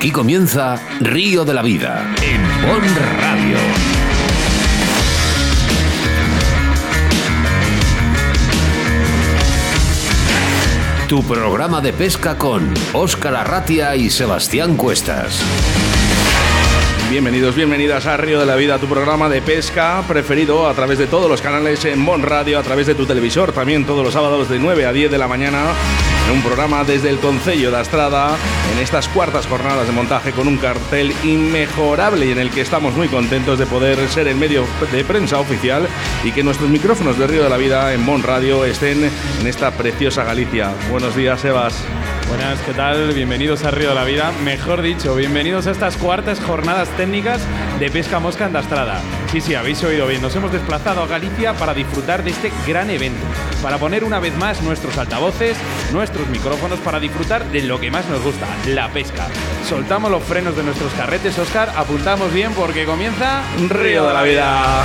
Aquí comienza Río de la Vida en Bon Radio. Tu programa de pesca con Óscar Arratia y Sebastián Cuestas. Bienvenidos, bienvenidas a Río de la Vida, tu programa de pesca preferido a través de todos los canales en Bon Radio, a través de tu televisor, también todos los sábados de 9 a 10 de la mañana, en un programa desde el Concello de Astrada, en estas cuartas jornadas de montaje con un cartel inmejorable y en el que estamos muy contentos de poder ser el medio de prensa oficial y que nuestros micrófonos de Río de la Vida en Bon Radio estén en esta preciosa Galicia. Buenos días, Sebas. Buenas, ¿qué tal? Bienvenidos a Río de la Vida. Mejor dicho, bienvenidos a estas cuartas jornadas técnicas de pesca mosca en Dastrada. Sí, sí, habéis oído bien. Nos hemos desplazado a Galicia para disfrutar de este gran evento. Para poner una vez más nuestros altavoces, nuestros micrófonos, para disfrutar de lo que más nos gusta, la pesca. Soltamos los frenos de nuestros carretes, Oscar. Apuntamos bien porque comienza Río de la Vida.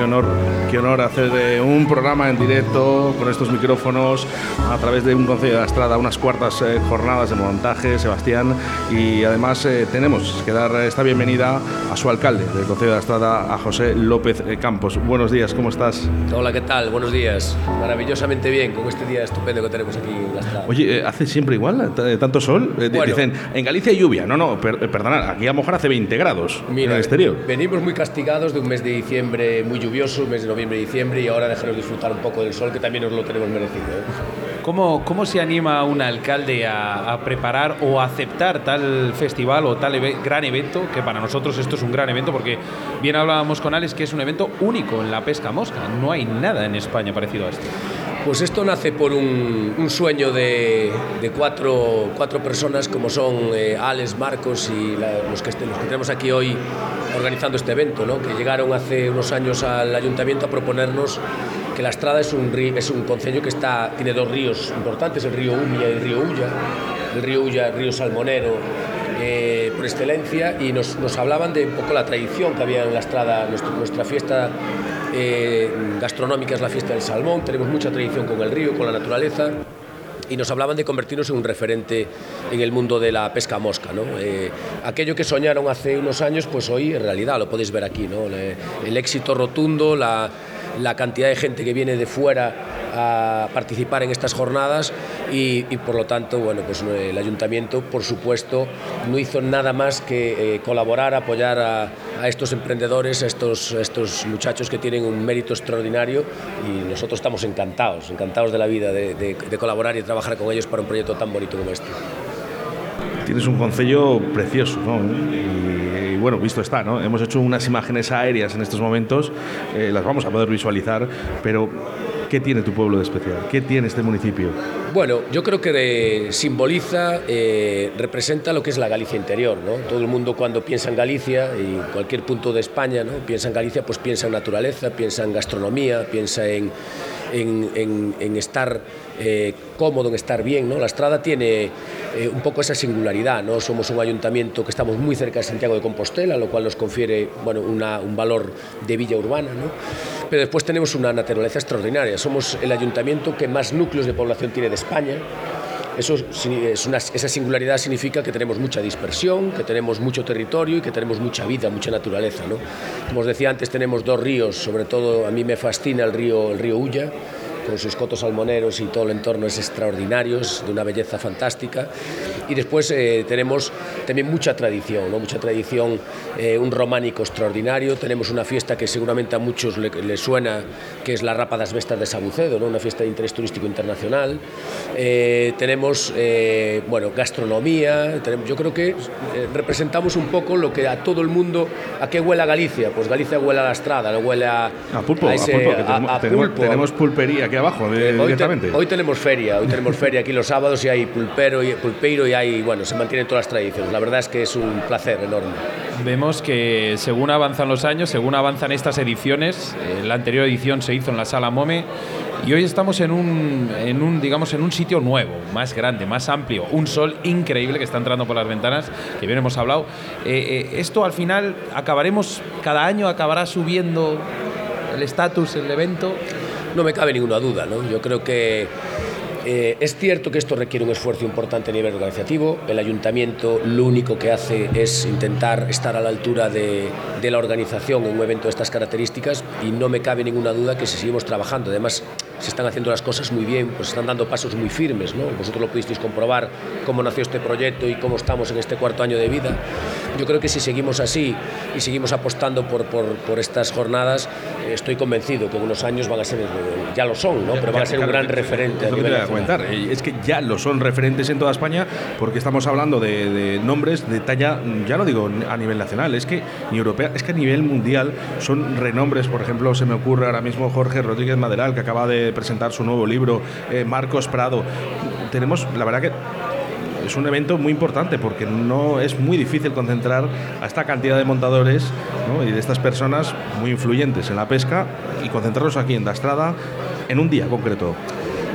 Qué honor, qué honor hacer de un programa en directo con estos micrófonos a través de un Consejo de Estrada, unas cuartas eh, jornadas de montaje, Sebastián, y además eh, tenemos que dar esta bienvenida a su alcalde del Consejo de Estrada, a José López eh, Campos. Buenos días, ¿cómo estás? Hola, ¿qué tal? Buenos días. Maravillosamente bien con este día estupendo que tenemos aquí en la estrada. Oye, eh, ¿hace siempre igual? ¿Tanto sol? Eh, Bueno. Dicen, en Galicia hay lluvia. No, no, per- eh, perdonad, aquí a lo mejor hace 20 grados en el exterior. venimos muy castigados de un mes de diciembre muy lluvioso, un mes de noviembre y diciembre, y ahora déjenos disfrutar un poco del sol, que también nos lo tenemos merecido. ¿eh? ¿Cómo, ¿Cómo se anima un alcalde a, a preparar o a aceptar tal festival o tal gran evento? Que para nosotros esto es un gran evento porque bien hablábamos con Alex que es un evento único en la pesca mosca. No hay nada en España parecido a esto. Pues esto nace por un, sueño de, cuatro, cuatro personas como son eh, Alex, Marcos y los, que, los que tenemos aquí hoy organizando este evento, ¿no? que llegaron hace unos años al ayuntamiento a proponernos que la Estrada es un, es un concello que está, tiene dos ríos importantes, el río Umia y el río Ulla. El río Ulla, el río Salmonero, eh, por excelencia, y nos, nos hablaban de un poco la tradición que había en la Estrada, nuestra fiesta eh, gastronómica es la fiesta del salmón, tenemos mucha tradición con el río, con la naturaleza. Y nos hablaban de convertirnos en un referente en el mundo de la pesca mosca. ¿no? Eh, aquello que soñaron hace unos años, pues hoy en realidad lo podéis ver aquí. ¿no? El éxito rotundo, la, la cantidad de gente que viene de fuera participar en estas jornadas y, por lo tanto, bueno, pues no, el ayuntamiento, por supuesto, no hizo nada más que eh, colaborar, apoyar a, estos emprendedores, a estos, estos muchachos que tienen un mérito extraordinario y nosotros estamos encantados, encantados de la vida de, colaborar y trabajar con ellos para un proyecto tan bonito como este. Tienes un concello precioso, ¿no? Y bueno, visto está, ¿no? Hemos hecho unas imágenes aéreas en estos momentos, eh, las vamos a poder visualizar, pero ¿qué tiene tu pueblo de especial? ¿Qué tiene este municipio? Bueno, yo creo que simboliza, eh, representa lo que es la Galicia interior, ¿no? Todo el mundo cuando piensa en Galicia y cualquier punto de España, ¿no? Piensa en Galicia, pues piensa en naturaleza, piensa en gastronomía, piensa en, en, estar eh, cómodo, en estar bien, ¿no? La Estrada tiene eh, un poco esa singularidad, ¿no? Somos un ayuntamiento que estamos muy cerca de Santiago de Compostela, lo cual nos confiere, bueno, un valor de villa urbana, ¿no? Pero después tenemos una naturaleza extraordinaria. Somos el ayuntamiento que más núcleos de población tiene de España. Eso es una- esa singularidad significa que tenemos mucha dispersión, que tenemos mucho territorio y que tenemos mucha vida, mucha naturaleza. ¿no? Como os decía antes, tenemos dos ríos, sobre todo a mí me fascina el río, el río Ulla, con sus cotos salmoneros y todo el entorno es extraordinario, es de una belleza fantástica. Y después eh, tenemos también mucha tradición, ¿no? mucha tradición, eh, un románico extraordinario. Tenemos una fiesta que seguramente a muchos le, le suena, que es la Rapa das Vestas de Sabucedo, ¿no? una fiesta de interés turístico internacional. Eh, tenemos eh, bueno, gastronomía, tenemos- yo creo que eh, representamos un poco lo que a todo el mundo, ¿a qué huele a Galicia? Pues Galicia huele a la estrada, huele a, A pulpo, a, ese- pulpo, que a- tenemos, a pulpo, tenemos pulpería aquí abajo eh, Hoy, te- hoy tenemos feria, hoy tenemos feria aquí los sábados y hay pulpero y pulpeiro y hay, bueno, se mantienen todas las tradiciones. La verdad es que es un placer enorme. Vemos que según avanzan los años, según avanzan estas ediciones, eh, la anterior edición se hizo en la Sala Mome y hoy estamos en un, en un, digamos, en un sitio nuevo, más grande, más amplio, un sol increíble que está entrando por las ventanas, que bien hemos hablado. Eh, eh, esto al final acabaremos, cada año acabará subiendo el estatus, el evento. No me cabe ninguna duda, ¿no? Yo creo que eh, es cierto que esto requiere un esfuerzo importante a nivel organizativo. El ayuntamiento lo único que hace es intentar estar a la altura de, de la organización en un evento de estas características y no me cabe ninguna duda que si seguimos trabajando, además se están haciendo las cosas muy bien, pues están dando pasos muy firmes, ¿no? Vosotros lo pudisteis comprobar cómo nació este proyecto y cómo estamos en este cuarto año de vida. Yo creo que si seguimos así y seguimos apostando por, por, por estas jornadas, eh, estoy convencido que en unos años van a ser, ya lo son, ¿no? Pero van a ser un gran referente. Es a lo que te nivel voy a comentar. eh, Es que ya lo son referentes en toda España porque estamos hablando de, de nombres de talla, ya no digo a nivel nacional, es que ni europea, es que a nivel mundial son renombres. Por ejemplo, se me ocurre ahora mismo Jorge Rodríguez Maderal, que acaba de presentar su nuevo libro, eh, Marcos Prado. Tenemos, la verdad que es un evento muy importante porque no es muy difícil concentrar a esta cantidad de montadores y de estas personas muy influyentes en la pesca y concentrarlos aquí en Dastrada en un día concreto.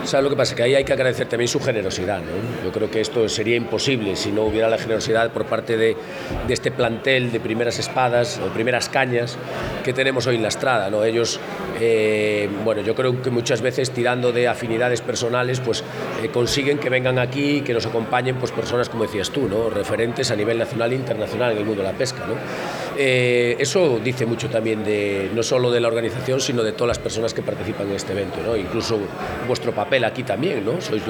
¿Sabes lo que pasa? Que ahí hay que agradecer también su generosidad. ¿no? Yo creo que esto sería imposible si no hubiera la generosidad por parte de, de este plantel de primeras espadas o primeras cañas que tenemos hoy en la estrada. ¿no? Ellos, eh, bueno, yo creo que muchas veces tirando de afinidades personales, pues eh, consiguen que vengan aquí y que nos acompañen pues, personas, como decías tú, ¿no? referentes a nivel nacional e internacional en el mundo de la pesca. ¿no? Eh, eso dice mucho también de no solo de la organización, sino de todas las personas que participan en este evento, ¿no? incluso vuestro papel aquí también, ¿no? sois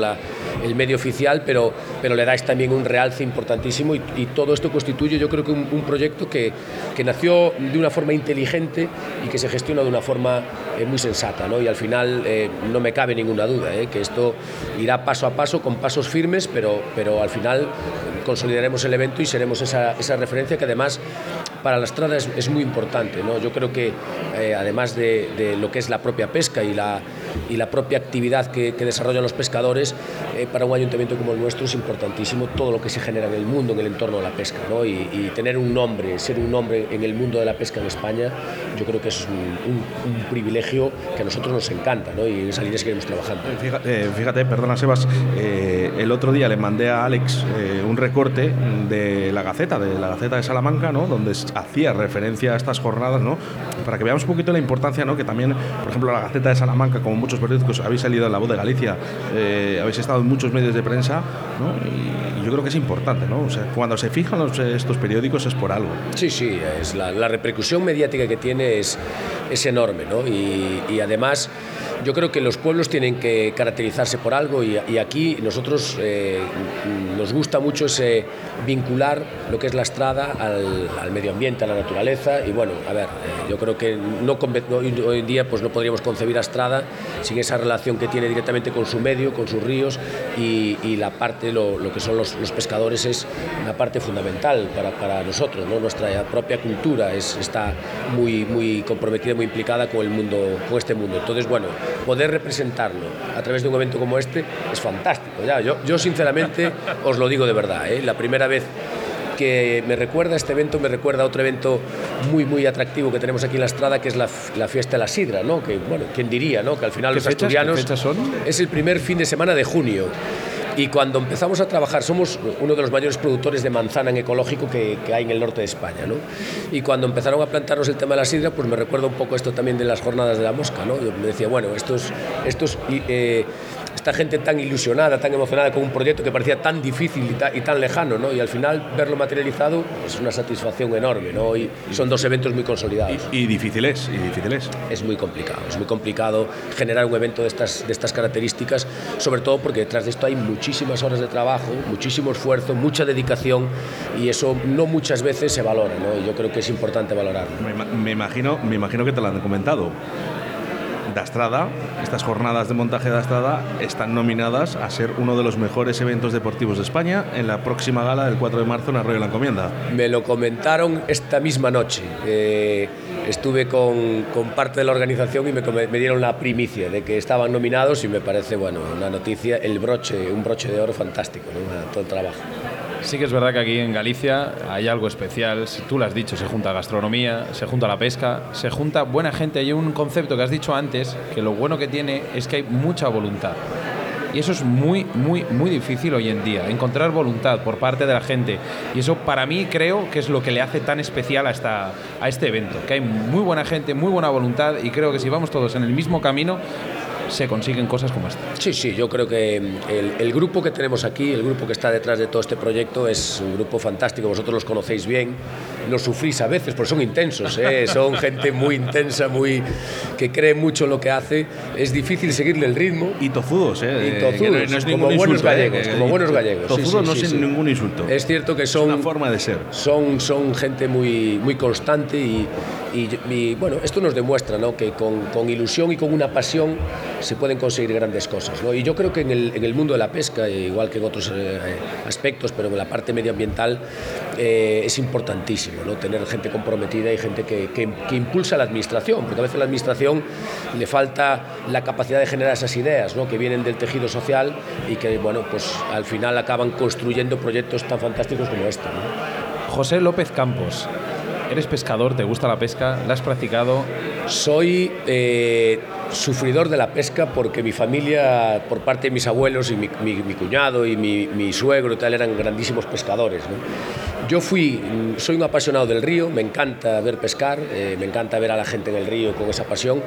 el medio oficial, pero, pero le dais también un realce importantísimo y, todo esto constituye yo creo que un, proyecto que, que nació de una forma inteligente y que se gestiona de una forma eh, muy sensata ¿no? y al final eh, no me cabe ninguna duda que esto irá paso a paso con pasos firmes, pero, pero al final consolidaremos el evento y seremos esa, esa referencia que además para la estrada es, muy importante. ¿no? Yo creo que eh, además de, lo que es la propia pesca y la, y la propia actividad que desarrollan los pescadores, eh, para un ayuntamiento como el nuestro es importantísimo todo lo que se genera en el mundo, en el entorno de la pesca. ¿no? Y, y, tener un nombre, ser un nombre en el mundo de la pesca en España, yo creo que es un, un, un privilegio que a nosotros nos encanta ¿no? y en esa línea seguiremos trabajando. Fíjate, eh, fíjate perdona Sebas, eh, el otro día le mandé a Alex eh, un recorte de la Gaceta, de la Gaceta de Salamanca, ¿no? donde hacía referencia a estas jornadas, ¿no? para que veamos un poquito la importancia, ¿no? que también, por ejemplo, la Gaceta de Salamanca, como muchos periódicos, habéis salido en La Voz de Galicia, eh, habéis estado muchos medios de prensa, ¿no? y, yo creo que es importante, ¿no? O sea, cuando se fijan estos periódicos es por algo. Sí, sí, es la, repercusión mediática que tiene es, es enorme, ¿no? Y, además yo creo que los pueblos tienen que caracterizarse por algo y, aquí nosotros eh, nos gusta mucho ese vincular lo que es la estrada al, medio ambiente, a la naturaleza y bueno, a ver, eh, yo creo que no, hoy, en día pues no podríamos concebir a Estrada sin esa relación que tiene directamente con su medio, con sus ríos y, y la parte, lo, lo, que son los, los, pescadores es una parte fundamental para, para nosotros, ¿no? nuestra propia cultura es, está muy, muy comprometida, muy implicada con el mundo, con este mundo. Entonces, bueno, poder representarlo a través de un evento como este es fantástico. Ya, yo, yo sinceramente os lo digo de verdad, ¿eh? la primera vez que me recuerda este evento, me recuerda a otro evento muy, muy atractivo que tenemos aquí en la Estrada, que es la, la fiesta de la sidra, ¿no? Que, bueno, ¿quién diría, no? Que al final los fechas, asturianos... ¿Qué fechas son? Es el primer fin de semana de junio. Y cuando empezamos a trabajar, somos uno de los mayores productores de manzana en ecológico que, hay en el norte de España. ¿no? Y cuando empezaron a plantarnos el tema de la sidra, pues me recuerda un poco esto también de las jornadas de la mosca. ¿no? Yo me decía, bueno, estos, estos esta gente tan ilusionada, tan emocionada con un proyecto que parecía tan difícil y, ta, y tan lejano, ¿no? y al final verlo materializado es una satisfacción enorme. ¿no? Y son dos eventos muy consolidados. Y, y difícil es, y difícil es. Es muy complicado, es muy complicado generar un evento de estas, de estas características, sobre todo porque detrás de esto hay muchísimas horas de trabajo, muchísimo esfuerzo, mucha dedicación y eso no muchas veces se valora, ¿no? Y yo creo que es importante valorarlo. Me, me, imagino, me imagino que te lo han comentado. De Astrada, estas jornadas de montaje de Astrada, están nominadas a ser uno de los mejores eventos deportivos de España en la próxima gala del 4 de marzo en Arroyo de la Encomienda. Me lo comentaron esta misma noche. Eh, estuve con, con, parte de la organización y me, dieron la primicia de que estaban nominados y me parece, bueno, una noticia, el broche, un broche de oro fantástico, todo el trabajo. Sí que es verdad que aquí en Galicia hay algo especial, tú lo has dicho, se junta gastronomía, se junta la pesca, se junta buena gente. Hay un concepto que has dicho antes, que lo bueno que tiene es que hay mucha voluntad. Y eso es muy, muy, muy difícil hoy en día, encontrar voluntad por parte de la gente. Y eso para mí creo que es lo que le hace tan especial a, esta, a este evento, que hay muy buena gente, muy buena voluntad y creo que si vamos todos en el mismo camino, se consiguen cosas como esta. Sí, sí, yo creo que el, el, grupo que tenemos aquí, el grupo que está detrás de todo este proyecto es un grupo fantástico, vosotros los conocéis bien, los sufrís a veces, porque son intensos, ¿eh? son gente muy intensa, muy que cree mucho en lo que hace, es difícil seguirle el ritmo. Y tozudos, ¿eh? Y tozudos, no, es como buenos insulto, gallegos, ¿eh? como buenos gallegos. Tozudos sí, sí, no es ningún insulto. Es cierto que son... Es una forma de ser. Son, son gente muy, muy constante y, y, bueno, esto nos demuestra ¿no? que con, con, ilusión y con una pasión se pueden conseguir grandes cosas. ¿no? Y yo creo que en el, en el, mundo de la pesca, igual que en otros eh, aspectos, pero en la parte medioambiental, eh, es importantísimo ¿no? tener gente comprometida y gente que, que, impulsa la administración, porque a veces a la administración le falta la capacidad de generar esas ideas que vienen del tejido social y que bueno, pues, al final acaban construyendo proyectos tan fantásticos como este. José López Campos, ¿Eres pescador? ¿Te gusta la pesca? ¿La has practicado? Soy eh, sufridor de la pesca porque mi familia, por parte de mis abuelos y mi, cuñado y mi, suegro tal, eran grandísimos pescadores. Yo fui, soy un apasionado del río, me encanta ver pescar, eh, me encanta ver a la gente en el río con esa pasión,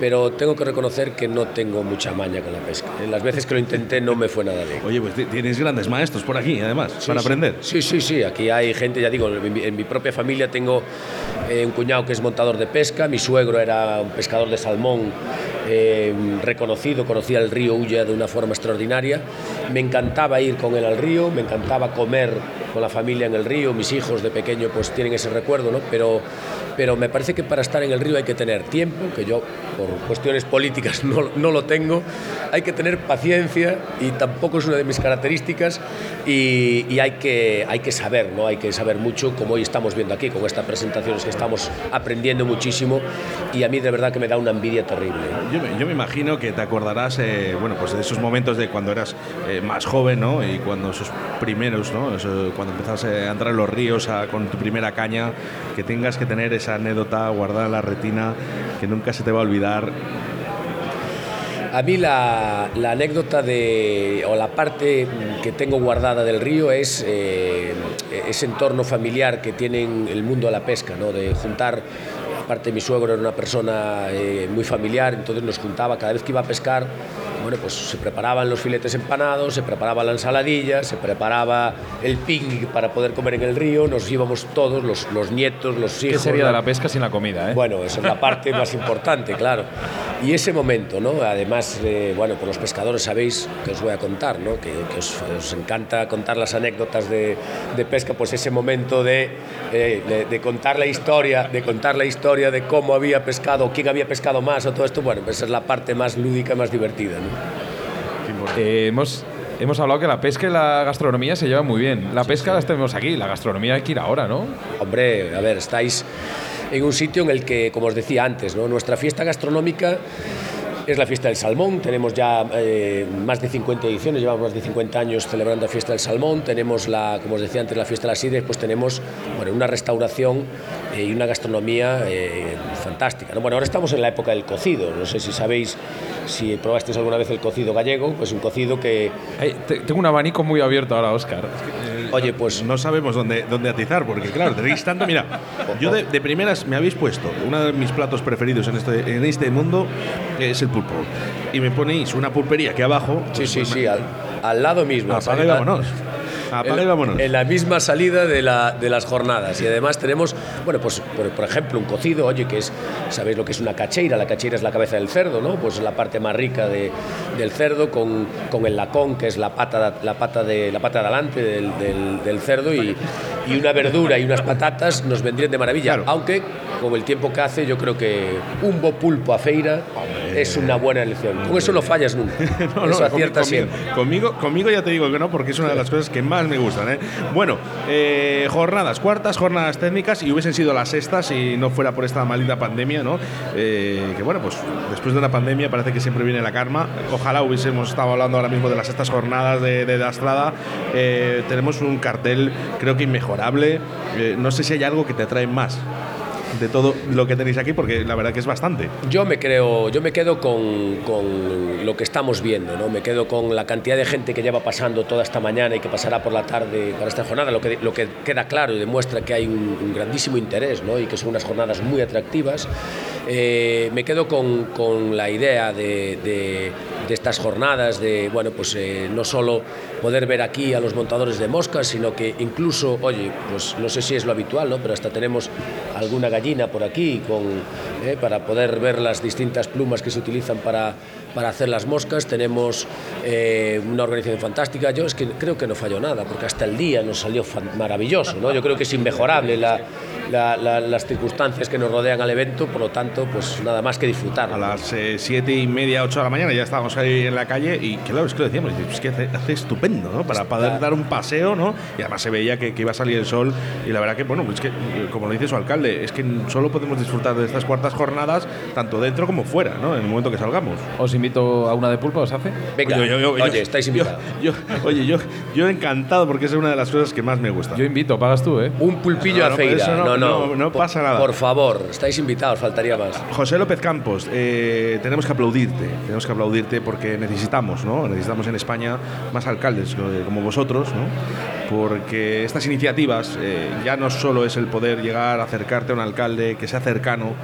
pero tengo que reconocer que no tengo mucha maña con la pesca. En las veces que lo intenté no me fue nada bien. Oye, pues tienes grandes maestros por aquí, además, sí, para sí. aprender. Sí, sí, sí, aquí hay gente, ya digo, en mi, en mi propia familia tengo eh, un cuñado que es montador de pesca, mi suegro era un pescador de salmón eh, reconocido, conocía el río Ulla de una forma extraordinaria. Me encantaba ir con él al río, me encantaba comer con la familia en el río, mis hijos de pequeño pues tienen ese recuerdo, ¿no? Pero, pero me parece que para estar en el río hay que tener tiempo, que yo por cuestiones políticas no, no lo tengo, hay que tener paciencia y tampoco es una de mis características y, y, hay, que, hay que saber, ¿no? Hay que saber mucho, como hoy estamos viendo aquí con estas presentaciones que estamos aprendiendo muchísimo y a mí de verdad que me da una envidia terrible. Yo me, yo me imagino que te acordarás, eh, bueno, pues de esos momentos de cuando eras eh, más joven, ¿no? Y cuando esos primeros, ¿no? Eso, cuando empezabas a entrar en los ríos a, con tu primera caña, que tengas que tener esa anécdota guardada en la retina que nunca se te va a olvidar. A mí la, la, anécdota de, o la parte que tengo guardada del río es eh, ese entorno familiar que tiene el mundo de la pesca, ¿no? de juntar aparte mi suegro era una persona eh, muy familiar, entonces nos juntaba cada vez que iba a pescar, bueno, pues se preparaban los filetes empanados, se preparaba la ensaladilla, se preparaba el picnic para poder comer en el río, nos íbamos todos, los, los nietos, los hijos. ¿Qué sería la... de la pesca sin la comida? Eh? Bueno, esa es la parte más importante, claro. Y ese momento, ¿no? Además, eh, bueno, por los pescadores sabéis que os voy a contar, ¿no? Que, que os, os, encanta contar las anécdotas de, de pesca, pues ese momento de, eh, de, de, contar la historia, de contar la historia de cómo había pescado, quién había pescado más o todo esto, bueno, pues es la parte más lúdica, más divertida, ¿no? Eh, hemos hemos hablado que la pesca y la gastronomía se llevan muy bien. La pesca sí. la tenemos aquí, la gastronomía hay que ir ahora, ¿no? Hombre, a ver, estáis en un sitio en el que, como os decía antes, ¿no? nuestra fiesta gastronómica es la fiesta del salmón, tenemos ya eh, más de 50 ediciones, llevamos más de 50 años celebrando la fiesta del salmón, tenemos la, como os decía antes, la fiesta de las sidres, pues tenemos bueno, una restauración eh, y una gastronomía eh, fantástica. ¿no? Bueno, ahora estamos en la época del cocido, no sé si sabéis si probasteis alguna vez el cocido gallego, pues un cocido que... Tengo un abanico muy abierto ahora, Óscar. Oye, pues no sabemos dónde, dónde atizar, porque claro, tenéis tanto. Mira, yo de, de, primeras me habéis puesto uno de mis platos preferidos en este, en este mundo es el pulpo. Y me ponéis una pulpería aquí abajo. Sí, pues, sí, pues, sí, al, al, lado mismo. Vámonos. Apaga y vámonos. En la misma salida de, la, de, las jornadas. Y además tenemos, bueno, pues por, por, ejemplo, un cocido, oye, que es, ¿sabéis lo que es una cacheira? La cacheira es la cabeza del cerdo, ¿no? Pues la parte más rica de, del cerdo con, con, el lacón, que es la pata, la pata, de, la pata de adelante del, del, del cerdo, y, y, una verdura y unas patatas nos vendrían de maravilla. Claro. Aunque con el tiempo que hace, yo creo que un bo pulpo a feira es una buena elección. Con eso no fallas nunca. No, no, eso acierta conmigo, siempre. Conmigo, conmigo ya te digo que no, porque es una de las cosas que más me gustan. ¿eh? Bueno, eh, jornadas, cuartas jornadas técnicas y hubiesen sido las sextas si no fuera por esta maldita pandemia, ¿no? Eh, que bueno, pues después de una pandemia parece que siempre viene la karma. Ojalá hubiésemos estado hablando ahora mismo de las sextas jornadas de, de Dastrada. Eh, tenemos un cartel, creo que inmejorable. Eh, no sé si hay algo que te atrae más de todo lo que tenéis aquí, porque la verdad que es bastante. Yo me creo, yo me quedo con, con lo que estamos viendo, ¿no? Me quedo con la cantidad de gente que lleva pasando toda esta mañana y que pasará por la tarde para esta jornada, lo que, lo que queda claro y demuestra que hay un, un grandísimo interés, ¿no? Y que son unas jornadas muy atractivas. Eh, me quedo con, con la idea de, de, estas jornadas, de, bueno, pues eh, no solo poder ver aquí a los montadores de moscas, sino que incluso, oye, pues no sé si es lo habitual, ¿no? Pero hasta tenemos alguna gallina por aquí con, eh, para poder ver las distintas plumas que se utilizan para, para hacer las moscas. Tenemos una organización fantástica. Yo es que creo que no falló nada, porque hasta el día nos salió maravilloso. ¿no? Yo creo que es inmejorable la, la, la, las circunstancias que nos rodean al evento, por lo tanto, pues nada más que disfrutar. A las eh, siete y media, ocho de la mañana ya estábamos ahí en la calle y claro, es que lo decíamos, es que hace, hace estupendo, ¿no? Para poder claro. dar un paseo, ¿no? Y además se veía que, que, iba a salir el sol y la verdad que, bueno, pues es que, como lo dice su alcalde, es que solo podemos disfrutar de estas cuartas jornadas tanto dentro como fuera, ¿no? En el momento que salgamos. Os invito a una de pulpa, ¿os hace? Venga, oye, yo, yo, oye estáis invitados. oye, yo, yo encantado porque es una de las cosas que más me gusta. Yo invito, pagas tú, ¿eh? Un pulpillo no, a feira. No, no, no, pasa nada. Por favor, estáis invitados, faltaría más. José López Campos, eh, tenemos que aplaudirte, tenemos que aplaudirte porque necesitamos, ¿no? Necesitamos en España más alcaldes como vosotros, ¿no? Porque estas iniciativas eh, ya no solo es el poder llegar a acercarte a un alcalde que sea cercano,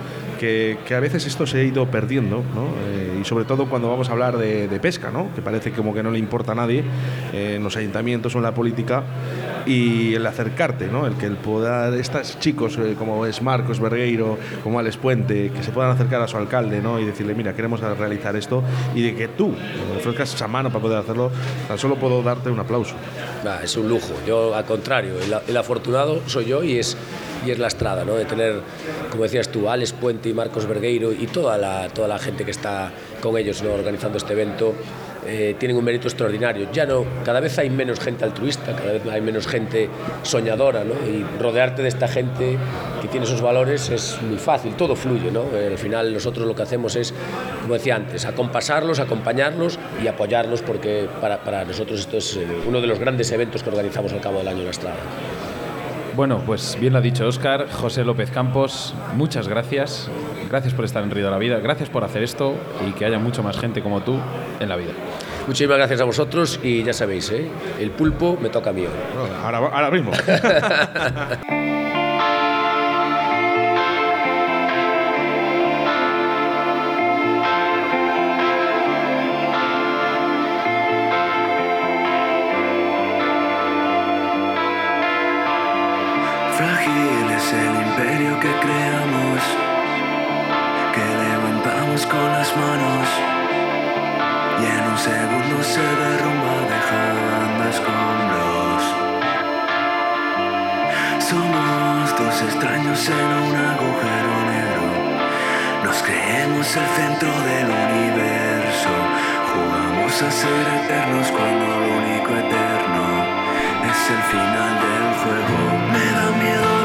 que, que a veces esto se ha ido perdiendo, ¿no? Eh, y sobre todo cuando vamos a hablar de, de, pesca, ¿no? Que parece como que no le importa a nadie eh, en los ayuntamientos o en la política y el acercarte, ¿no? El que el poder, estos chicos eh, como es Marcos Bergueiro, como Alex Puente, que se puedan acercar a su alcalde, ¿no? Y decirle, mira, queremos realizar esto y de que tú ofrezcas esa mano para poder hacerlo, tan solo puedo darte un aplauso. Es un lujo. Yo, al contrario, el, el afortunado soy yo y es y es la estrada, ¿no? de tener, como decías tú, Alex Puente y Marcos Bergueiro y toda la, toda la gente que está con ellos ¿no? organizando este evento. Eh, tienen un mérito extraordinario. Ya no, cada vez hay menos gente altruista, cada vez hay menos gente soñadora, ¿no? Y rodearte de esta gente que tiene esos valores es muy fácil, todo fluye, ¿no? Eh, al final nosotros lo que hacemos es, como decía antes, acompasarlos, acompañarlos y apoyarlos porque para, para nosotros esto es eh, uno de los grandes eventos que organizamos al cabo del año en la Estrada. Bueno, pues bien lo ha dicho Óscar, José López Campos, muchas gracias. Gracias por estar en Río de la Vida, gracias por hacer esto y que haya mucho más gente como tú en la vida. Muchísimas gracias a vosotros y ya sabéis, ¿eh? el pulpo me toca a mí. Ahora, ahora mismo. el imperio que creamos, que levantamos con las manos y en un segundo se derrumba dejando escombros. Somos dos extraños en un agujero negro, nos creemos el centro del universo, jugamos a ser eternos cuando lo único eterno es el final del juego. Me da miedo.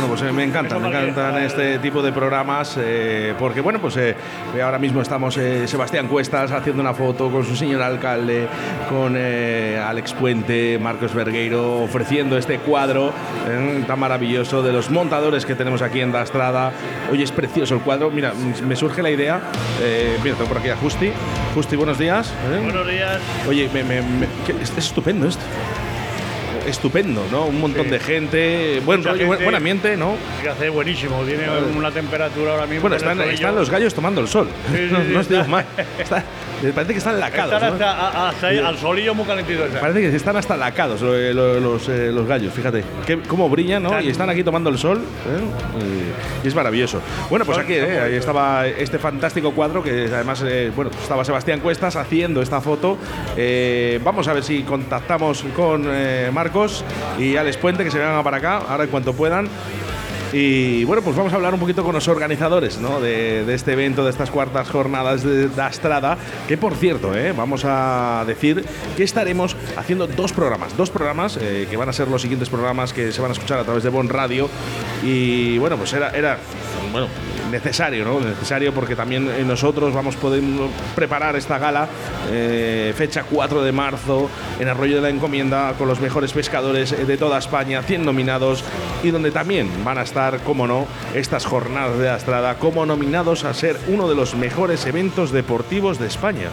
Bueno, pues eh, me encantan, me encantan este tipo de programas eh, porque, bueno, pues eh, ahora mismo estamos eh, Sebastián Cuestas haciendo una foto con su señor alcalde, con eh, Alex Puente, Marcos Bergueiro, ofreciendo este cuadro tan maravilloso de los montadores que tenemos aquí en Dastrada. Hoy es precioso el cuadro. Mira, me surge la idea. mira, tengo por aquí a Justi. Justi, buenos días. Buenos días. Oye, me, me, es estupendo esto estupendo, ¿no? Un montón sí. de gente, buen rollo, gente, buen ambiente, ¿no? hace buenísimo, tiene una temperatura ahora mismo. Bueno, están, están, los gallos tomando el sol. Sí, sí, no, no os digo más. Está, parece que están lacados. Están ¿no? hasta, hasta ahí, al solillo muy calentito. Parece que están hasta lacados los, los, eh, los gallos, fíjate. Cómo brillan, ¿no? Y están aquí tomando el sol. ¿eh? Y es maravilloso. Bueno, pues aquí ¿eh? ahí estaba este fantástico cuadro que además, eh, bueno, estaba Sebastián Cuestas haciendo esta foto. Vamos a ver si contactamos con Marcos y Alex Puente que se vengan para acá, ahora en cuanto puedan. Y bueno, pues vamos a hablar un poquito con los organizadores ¿no? de, este evento, de estas cuartas jornadas de, de Astrada, que por cierto, ¿eh? vamos a decir que estaremos haciendo dos programas, dos programas eh, que van a ser los siguientes programas que se van a escuchar a través de Bon Radio. Y bueno, pues era, era bueno, necesario, ¿no? Necesario porque también eh, nosotros vamos podemos preparar esta gala, eh, fecha 4 de marzo, en Arroyo de la Encomienda, con los mejores pescadores eh, de toda España, 100 nominados, y donde también van a estar, como no, estas jornadas de Astrada como nominados a ser uno de los mejores eventos deportivos de España.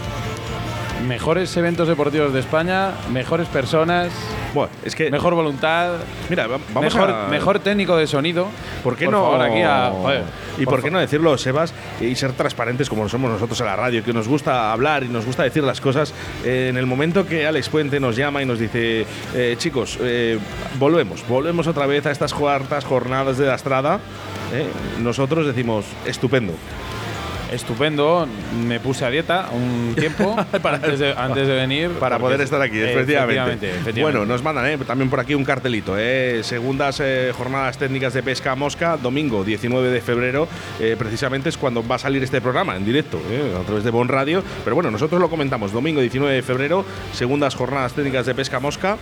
Mejores eventos deportivos de España, mejores personas, Bueno, es que, mejor voluntad, mira, va- vamos mejor, a... mejor técnico de sonido. ¿Por qué no? favor, aquí a- joder, ¿Y por, qué no decirlo, Sebas, y ser transparentes como somos nosotros en la radio, que nos gusta hablar y nos gusta decir las cosas? Eh, en el momento que Alex Puente nos llama y nos dice, eh, chicos, eh, volvemos, volvemos otra vez a estas cuartas jornadas de la Estrada, eh, nosotros decimos, estupendo. Estupendo, me puse a dieta un tiempo antes, de, antes de venir. Para poder estar aquí, efectivamente. Efectivamente, efectivamente. Bueno, nos mandan eh, también por aquí un cartelito. eh, segundas eh, jornadas técnicas de pesca a mosca, domingo 19 de febrero. eh, precisamente es cuando va a salir este programa en directo, a través de Bon Radio. Pero bueno, nosotros lo comentamos. Domingo 19 de febrero, segundas jornadas técnicas de pesca a mosca.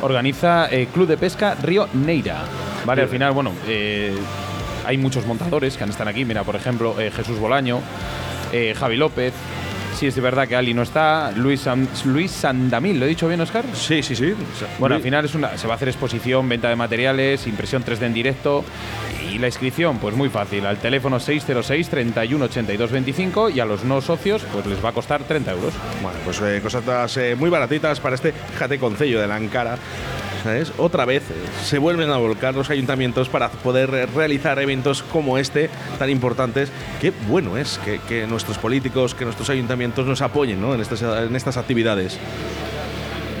organiza eh, Club de Pesca Río Neira. Vale, al final, bueno, eh, hay muchos montadores que han estado aquí. Mira, por ejemplo, eh, Jesús Bolaño, eh, Javi López. Sí, es de verdad que Ali no está. Luis, San- Luis Sandamil, ¿lo he dicho bien, Oscar? Sí, sí, sí. Bueno, al final es una, se va a hacer exposición, venta de materiales, impresión 3D en directo. Y la inscripción, pues muy fácil, al teléfono 606 31 82 25 y a los no socios, pues les va a costar 30 euros. Bueno, pues eh, cosas eh, muy baratitas para este, fíjate, concello de la Ancara. ¿Sabes? Otra vez eh, se vuelven a volcar los ayuntamientos para poder eh, realizar eventos como este, tan importantes. Qué bueno es que, que nuestros políticos, que nuestros ayuntamientos nos apoyen ¿no? en, estas, en estas actividades.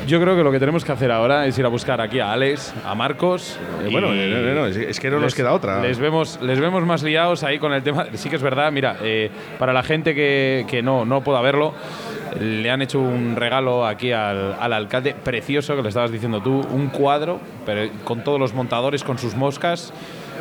Yo creo que lo que tenemos que hacer ahora es ir a buscar aquí a Alex, a Marcos. Eh, bueno, eh, no, no, no, es- es que no nos les- queda otra. Les vemos, les vemos más liados ahí con el tema. Sí que es verdad, mira, eh, para la gente que, que no, no pueda verlo, le han hecho un regalo aquí al, al alcalde precioso, que le estabas diciendo tú, un cuadro, pero con todos los montadores, con sus moscas.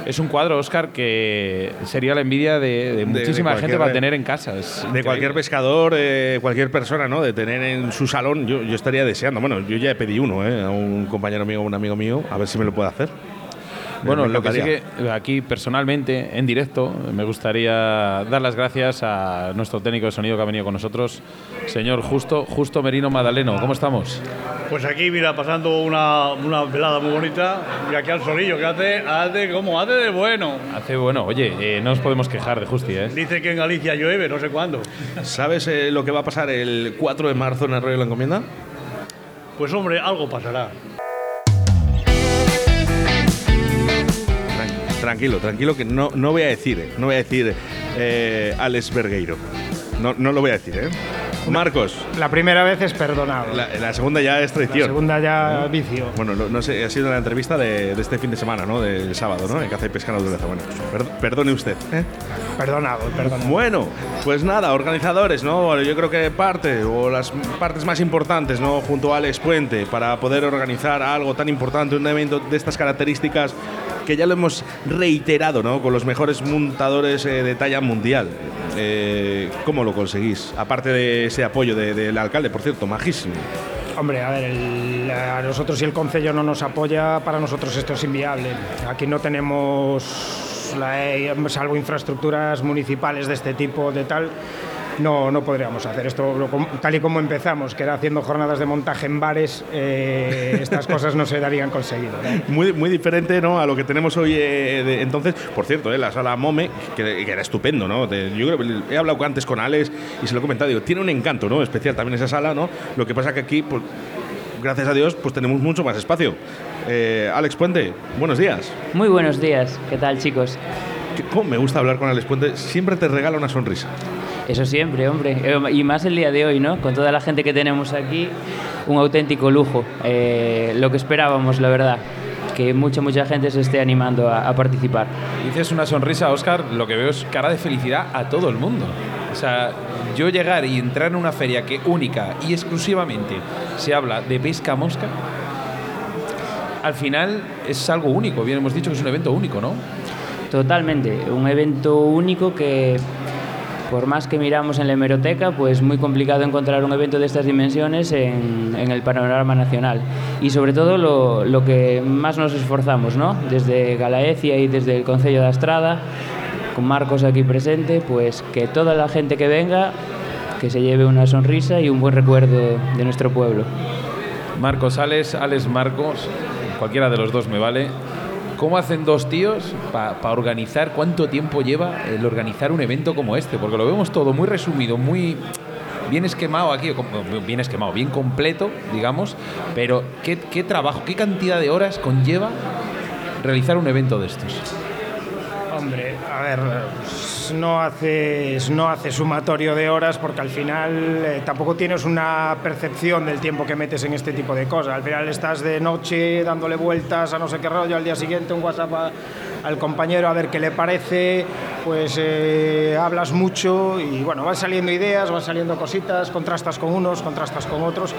Es un cuadro, Oscar, que sería la envidia de, de muchísima gente cualquier- para tener en casa. Es De cualquier pescador, eh, cualquier persona, ¿no? De tener en su salón, yo, yo estaría deseando. Bueno, yo ya pedí uno, ¿eh? A un compañero mío, un amigo mío, a ver si me lo puede hacer. Bueno, lo que sí que aquí personalmente, en directo, me gustaría dar las gracias a nuestro técnico de sonido que ha venido con nosotros, señor Justo, Justo Merino Madaleno. ¿Cómo estamos? Pues aquí, mira, pasando una, una velada muy bonita. Y aquí al solillo, que hace, hace como hace de bueno. Hace bueno, oye, eh, no nos podemos quejar de Justi, ¿eh? Dice que en Galicia llueve, no sé cuándo. ¿Sabes eh, lo que va a pasar el 4 de marzo en Arroyo de la Encomienda? Pues hombre, algo pasará. Tranquilo, tranquilo, que no, no voy a decir, eh, no voy a decir eh, Alex Bergueiro. No, no lo voy a decir, ¿eh? Marcos, La primera vez es perdonado. la, la segunda ya es La traición. segunda ya vicio. Bueno, no, no sé, ha sido la entrevista de, de este fin de semana, ¿no? Del sábado, ¿no? En Caza y Pesca Naturaleza. Bueno, per- perdone usted. ¿eh? Perdonado, perdonado. Bueno, pues nada, organizadores, ¿no? Yo creo que parte, o las partes más importantes, ¿no? Junto a Alex Puente, para poder organizar algo tan importante, un evento de estas características, que ya lo hemos reiterado, ¿no? Con los mejores montadores eh, de talla mundial. Eh, ¿Cómo lo conseguís? Aparte de ese apoyo de- del alcalde, por cierto, majísimo. Hombre, a ver, el- a nosotros si el Concello no nos apoya, para nosotros esto es inviable. Aquí no tenemos, eh, salvo infraestructuras municipales de este tipo, de tal, no, no podríamos hacer esto tal y como empezamos, que era haciendo jornadas de montaje en bares, eh, estas cosas no se darían conseguido. Muy, muy diferente ¿no? a lo que tenemos hoy eh, entonces. Por cierto, eh, la sala Mome, que, era estupendo, ¿no? Yo creo he hablado antes con Alex y se lo he comentado, tiene un encanto ¿no? especial también esa sala, ¿no? Lo que pasa que aquí, pues, gracias a Dios, pues tenemos mucho más espacio. Eh, Alex Puente, buenos días. Muy buenos días, ¿qué tal chicos? ¿Cómo me gusta hablar con Alex Puente? Siempre te regala una sonrisa. Eso siempre, hombre. Eh, Y más el día de hoy, ¿no? Con toda la gente que tenemos aquí, un auténtico lujo. Eh, lo que esperábamos, la verdad. Que mucha, mucha gente se esté animando a, a participar. Dices una sonrisa, Oscar, lo que veo es cara de felicidad a todo el mundo. O sea, yo llegar y entrar en una feria que única y exclusivamente se habla de pesca mosca, al final es algo único. Bien hemos dicho que es un evento único, ¿no? Totalmente, un evento único que por más que miramos en la hemeroteca, pues muy complicado encontrar un evento de estas dimensiones en, en el panorama nacional. Y sobre todo lo, lo, que más nos esforzamos, ¿no? Desde Galaecia y desde el Concello de Astrada, con Marcos aquí presente, pues que toda la gente que venga, que se lleve una sonrisa y un buen recuerdo de nuestro pueblo. Marcos Alex, Alex Marcos, cualquiera de los dos me vale. ¿Cómo hacen dos tíos para pa organizar? ¿Cuánto tiempo lleva el organizar un evento como este? Porque lo vemos todo muy resumido, muy bien esquemado aquí, bien esquemado, bien completo, digamos, pero ¿qué, qué trabajo, qué cantidad de horas conlleva realizar un evento de estos? Hombre, a ver, no haces, no haces sumatorio de horas porque al final eh, tampoco tienes una percepción del tiempo que metes en este tipo de cosas. Al final estás de noche dándole vueltas a no sé qué rollo, al día siguiente un WhatsApp al compañero a ver qué le parece, pues eh, hablas mucho y bueno, van saliendo ideas, van saliendo cositas, contrastas con unos, contrastas con otros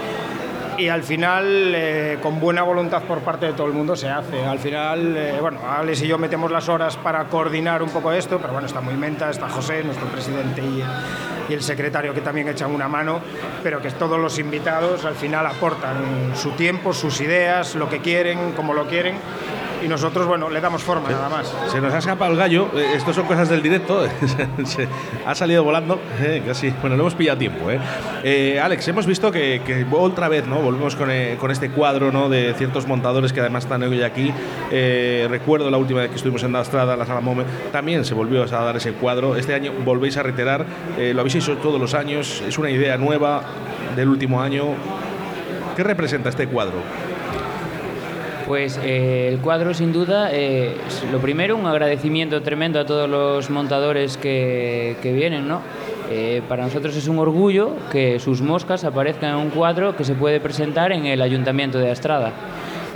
y al final, eh, con buena voluntad por parte de todo el mundo, se hace. Al final, eh, bueno, Alex y yo metemos las horas para coordinar un poco esto, pero bueno, está muy menta, está José, nuestro presidente y, y, el secretario que también echan una mano, pero que todos los invitados al final aportan su tiempo, sus ideas, lo que quieren, como lo quieren y nosotros, bueno, le damos forma se, nada más. Se nos ha escapado el gallo, eh, esto son cosas del directo, se ha salido volando, eh, casi, bueno, lo hemos pillado a tiempo. Eh. eh. Alex, hemos visto que, que, otra vez, ¿no? Volvemos con, eh, con, este cuadro, ¿no? De ciertos montadores que además están hoy aquí. recuerdo la última vez que estuvimos en la Estrada, la Sala Mome, también se volvió a dar ese cuadro. Este año volvéis a reiterar, lo habéis hecho todos los años, es una idea nueva del último año. ¿Qué representa este cuadro? Pues eh, el cuadro sin duda, eh, lo primero, un agradecimiento tremendo a todos los montadores que, que vienen, ¿no? Eh, para nosotros es un orgullo que sus moscas aparezcan en un cuadro que se puede presentar en el Ayuntamiento de Astrada.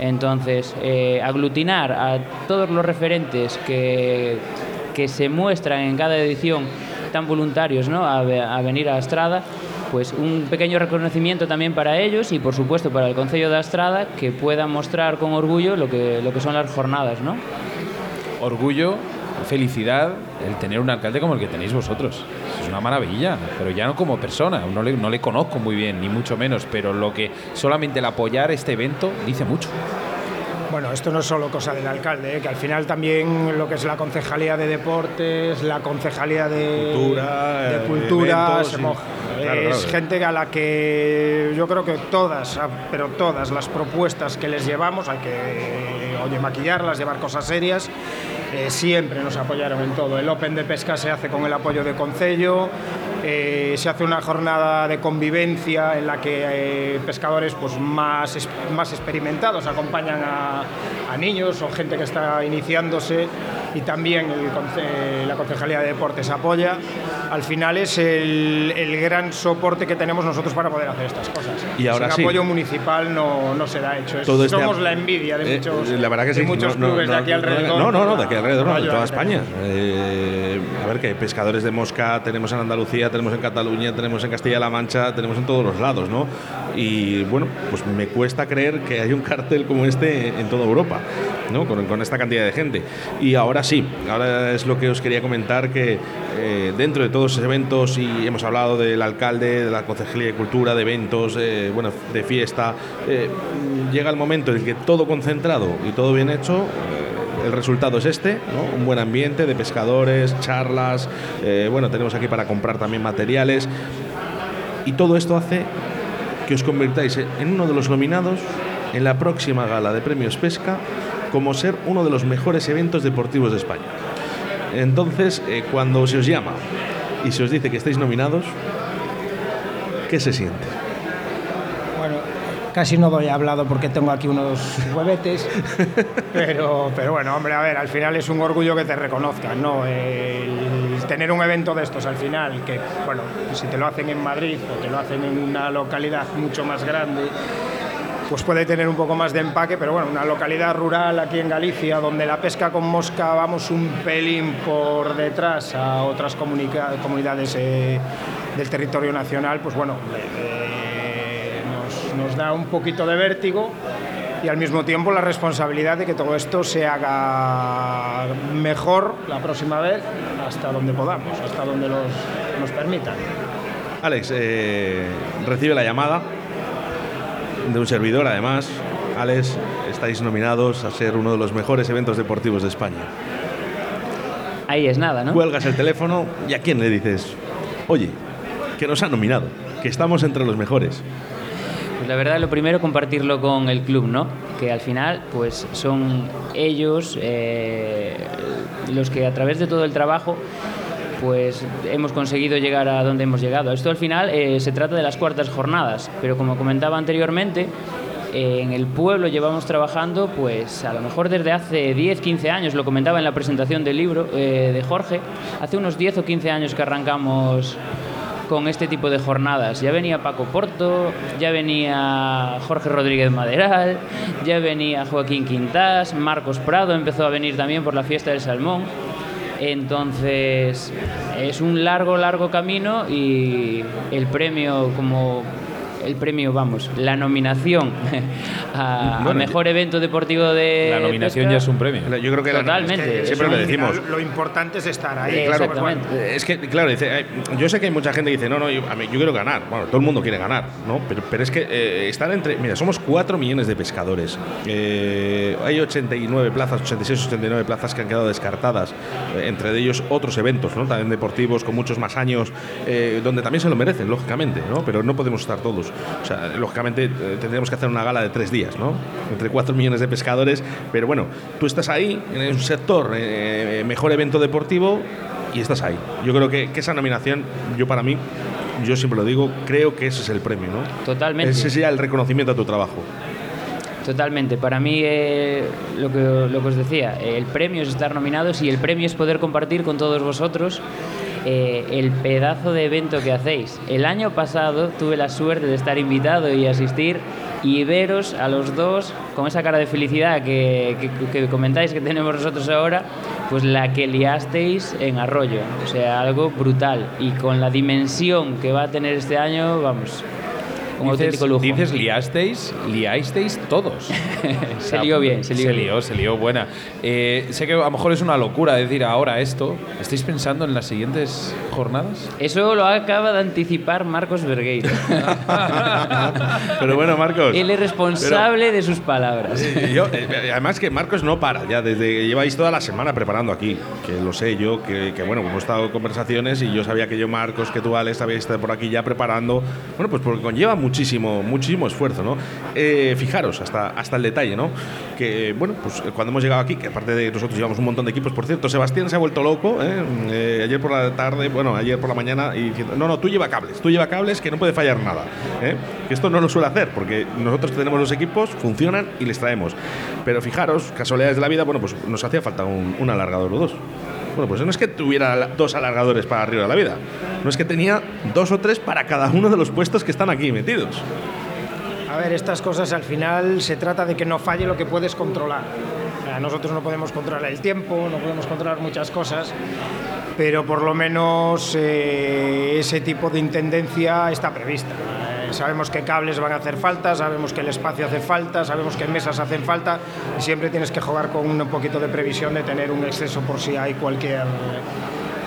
Entonces, aglutinar a todos los referentes que, que se muestran en cada edición tan voluntarios ¿no? a, a venir a Astrada, pues un pequeño reconocimiento también para ellos y por supuesto para el Concello de Astrada que pueda mostrar con orgullo lo que, lo que son las jornadas, ¿no? Orgullo, felicidad, el tener un alcalde como el que tenéis vosotros. Es una maravilla, pero ya no como persona, no le, no le conozco muy bien, ni mucho menos, pero lo que solamente el apoyar este evento dice mucho. Bueno, esto no es solo cosa del alcalde, ¿eh? que al final también lo que es la concejalía de deportes, la concejalía de cultura, de cultura eventos, se sí. moja. Claro, es claro. gente a la que yo creo que todas, pero todas las propuestas que les llevamos hay que oye, maquillarlas, llevar cosas serias. Eh, siempre nos apoyaron en todo. El Open de Pesca se hace con el apoyo de Concello, eh, se hace una jornada de convivencia en la que eh, pescadores pues, más, más experimentados acompañan a, a, niños o gente que está iniciándose y también el la Concejalía de Deportes apoya. Al final es el, el, gran soporte que tenemos nosotros para poder hacer estas cosas. Y ahora Sin sí. apoyo municipal no, no se da hecho. Es, Todo este somos la envidia de muchos, la verdad que de sí. muchos no, clubes no, de aquí alrededor. No, no, no, de aquí alrededor, no, de toda España. Eh, a ver, que pescadores de mosca tenemos en Andalucía, tenemos en Cataluña, tenemos en Castilla-La Mancha, tenemos en todos los lados, ¿no? Y bueno, pues me cuesta creer que hay un cartel como este en toda Europa, ¿no? Con, esta cantidad de gente. Y ahora sí, ahora es lo que os quería comentar, que eh, dentro de todos esos eventos, y hemos hablado del alcalde, de la Concejalía de Cultura, de eventos, eh, bueno, de fiesta, eh, llega el momento en que todo concentrado y todo bien hecho, el resultado es este, un buen ambiente de pescadores, charlas, bueno, tenemos aquí para comprar también materiales, y todo esto hace que os convirtáis en uno de los nominados en la próxima gala de premios Pesca como ser uno de los mejores eventos deportivos de España. Entonces, eh, cuando se os llama y se os dice que estáis nominados, ¿qué se siente? Bueno, casi no doy hablado porque tengo aquí unos huevetes, pero, pero bueno, hombre, a ver, al final es un orgullo que te reconozcan, ¿no? El tener un evento de estos al final, que, bueno, si te lo hacen en Madrid o te lo hacen en una localidad mucho más grande, pues puede tener un poco más de empaque, pero bueno, una localidad rural aquí en Galicia, donde la pesca con mosca vamos un pelín por detrás a otras comunidades eh, del territorio nacional, pues bueno, nos, nos, da un poquito de vértigo, y al mismo tiempo la responsabilidad de que todo esto se haga mejor la próxima vez hasta donde podamos, hasta donde los, nos permitan. Alex, eh, recibe la llamada de un servidor, además. Alex, estáis nominados a ser uno de los mejores eventos deportivos de España. Ahí es nada, ¿no? Cuelgas el teléfono y a quién le dices, oye, que nos han nominado, que estamos entre los mejores. Pues la verdad, lo primero, compartirlo con el club, ¿no? Que al final, pues son ellos eh, los que a través de todo el trabajo pues hemos conseguido llegar a donde hemos llegado. Esto al final eh, se trata de las cuartas jornadas, pero como comentaba anteriormente, eh, en el pueblo llevamos trabajando pues a lo mejor desde hace 10, 15 años, lo comentaba en la presentación del libro eh, de Jorge, hace unos 10 o 15 años que arrancamos con este tipo de jornadas. Ya venía Paco Porto, ya venía Jorge Rodríguez Maderal, ya venía Joaquín Quintás, Marcos Prado empezó a venir también por la fiesta del Salmón. Entonces es un largo, largo camino y el premio como el premio, vamos, la nominación a, Bueno, mejor evento deportivo de La nominación pesca. ya es un premio. Yo creo que la- Totalmente. es que siempre lo final, decimos. Lo importante es estar ahí. Eh, Claro, Exactamente. eh, es que, claro, dice, eh, yo sé que hay mucha gente que dice, no, no, yo, a mí- yo quiero ganar. Bueno, todo el mundo quiere ganar, ¿no? Pero, pero es que eh, estar entre. Mira, somos 4 millones de pescadores. Eh, hay 89 plazas, 86, 89 plazas que han quedado descartadas. eh, entre ellos otros eventos, ¿no? También deportivos con muchos más años, eh, donde también se lo merecen, lógicamente, ¿no? Pero no podemos estar todos. O sea, lógicamente eh, tendríamos que hacer una gala de tres días, ¿no? Entre 4 millones de pescadores. Pero bueno, tú estás ahí, en un sector, eh, mejor evento deportivo, y estás ahí. Yo creo que, que esa nominación, yo para mí, yo siempre lo digo, creo que ese es el premio, ¿no? Totalmente. Ese sería el reconocimiento a tu trabajo. Totalmente. Para mí, eh, lo, que, lo que os decía, eh, el premio es estar nominados y el premio es poder compartir con todos vosotros eh, el pedazo de evento que hacéis. El año pasado tuve la suerte de estar invitado y asistir y veros a los dos con esa cara de felicidad que, que- que comentáis que tenemos nosotros ahora, pues la que liasteis en Arroyo. O sea, algo brutal. Y con la dimensión que va a tener este año, vamos, un auténtico lujo. dices liasteis, liasteis todos. O Se lió bien, se lió Se bien. lió, se lió buena. Eh, sé que a lo mejor es una locura decir ahora esto. ¿Estáis pensando en las siguientes jornadas? Eso lo acaba de anticipar Marcos Vergueiro. Pero bueno, Marcos. Él es responsable de sus palabras. Yo, eh, además que Marcos no para, ya desde que lleváis toda la semana preparando aquí, que lo sé yo, que, que, bueno, hemos estado en conversaciones y yo sabía que yo, Marcos, que tú, Alex, habéis estado por aquí ya preparando, bueno, pues porque conlleva muchísimo, muchísimo esfuerzo, ¿no? Eh, fijaros, hasta, hasta el detalle, ¿no? Que, bueno, pues eh, cuando hemos llegado aquí, que aparte de nosotros llevamos un montón de equipos, por cierto, Sebastián se ha vuelto loco, ¿eh? Ayer por la tarde, bueno, ayer por la mañana, y diciendo, no, no, tú lleva cables, tú lleva cables que no puede fallar nada. Que esto no lo suele hacer, porque nosotros tenemos los equipos, funcionan y les traemos. Pero fijaros, casualidades de la vida, bueno, pues nos hacía falta un, un alargador o dos. Bueno, pues no es que tuviera dos alargadores para arriba de la vida, no es que tenía dos o tres para cada uno de los puestos que están aquí metidos. A ver, estas cosas al final se trata de que no falle lo que puedes controlar. Nosotros no podemos controlar el tiempo, no podemos controlar muchas cosas, pero por lo menos eh, ese tipo de intendencia está prevista. Eh, sabemos que cables van a hacer falta, sabemos que el espacio hace falta, sabemos que mesas hacen falta y siempre tienes que jugar con un poquito de previsión de tener un exceso por si hay cualquier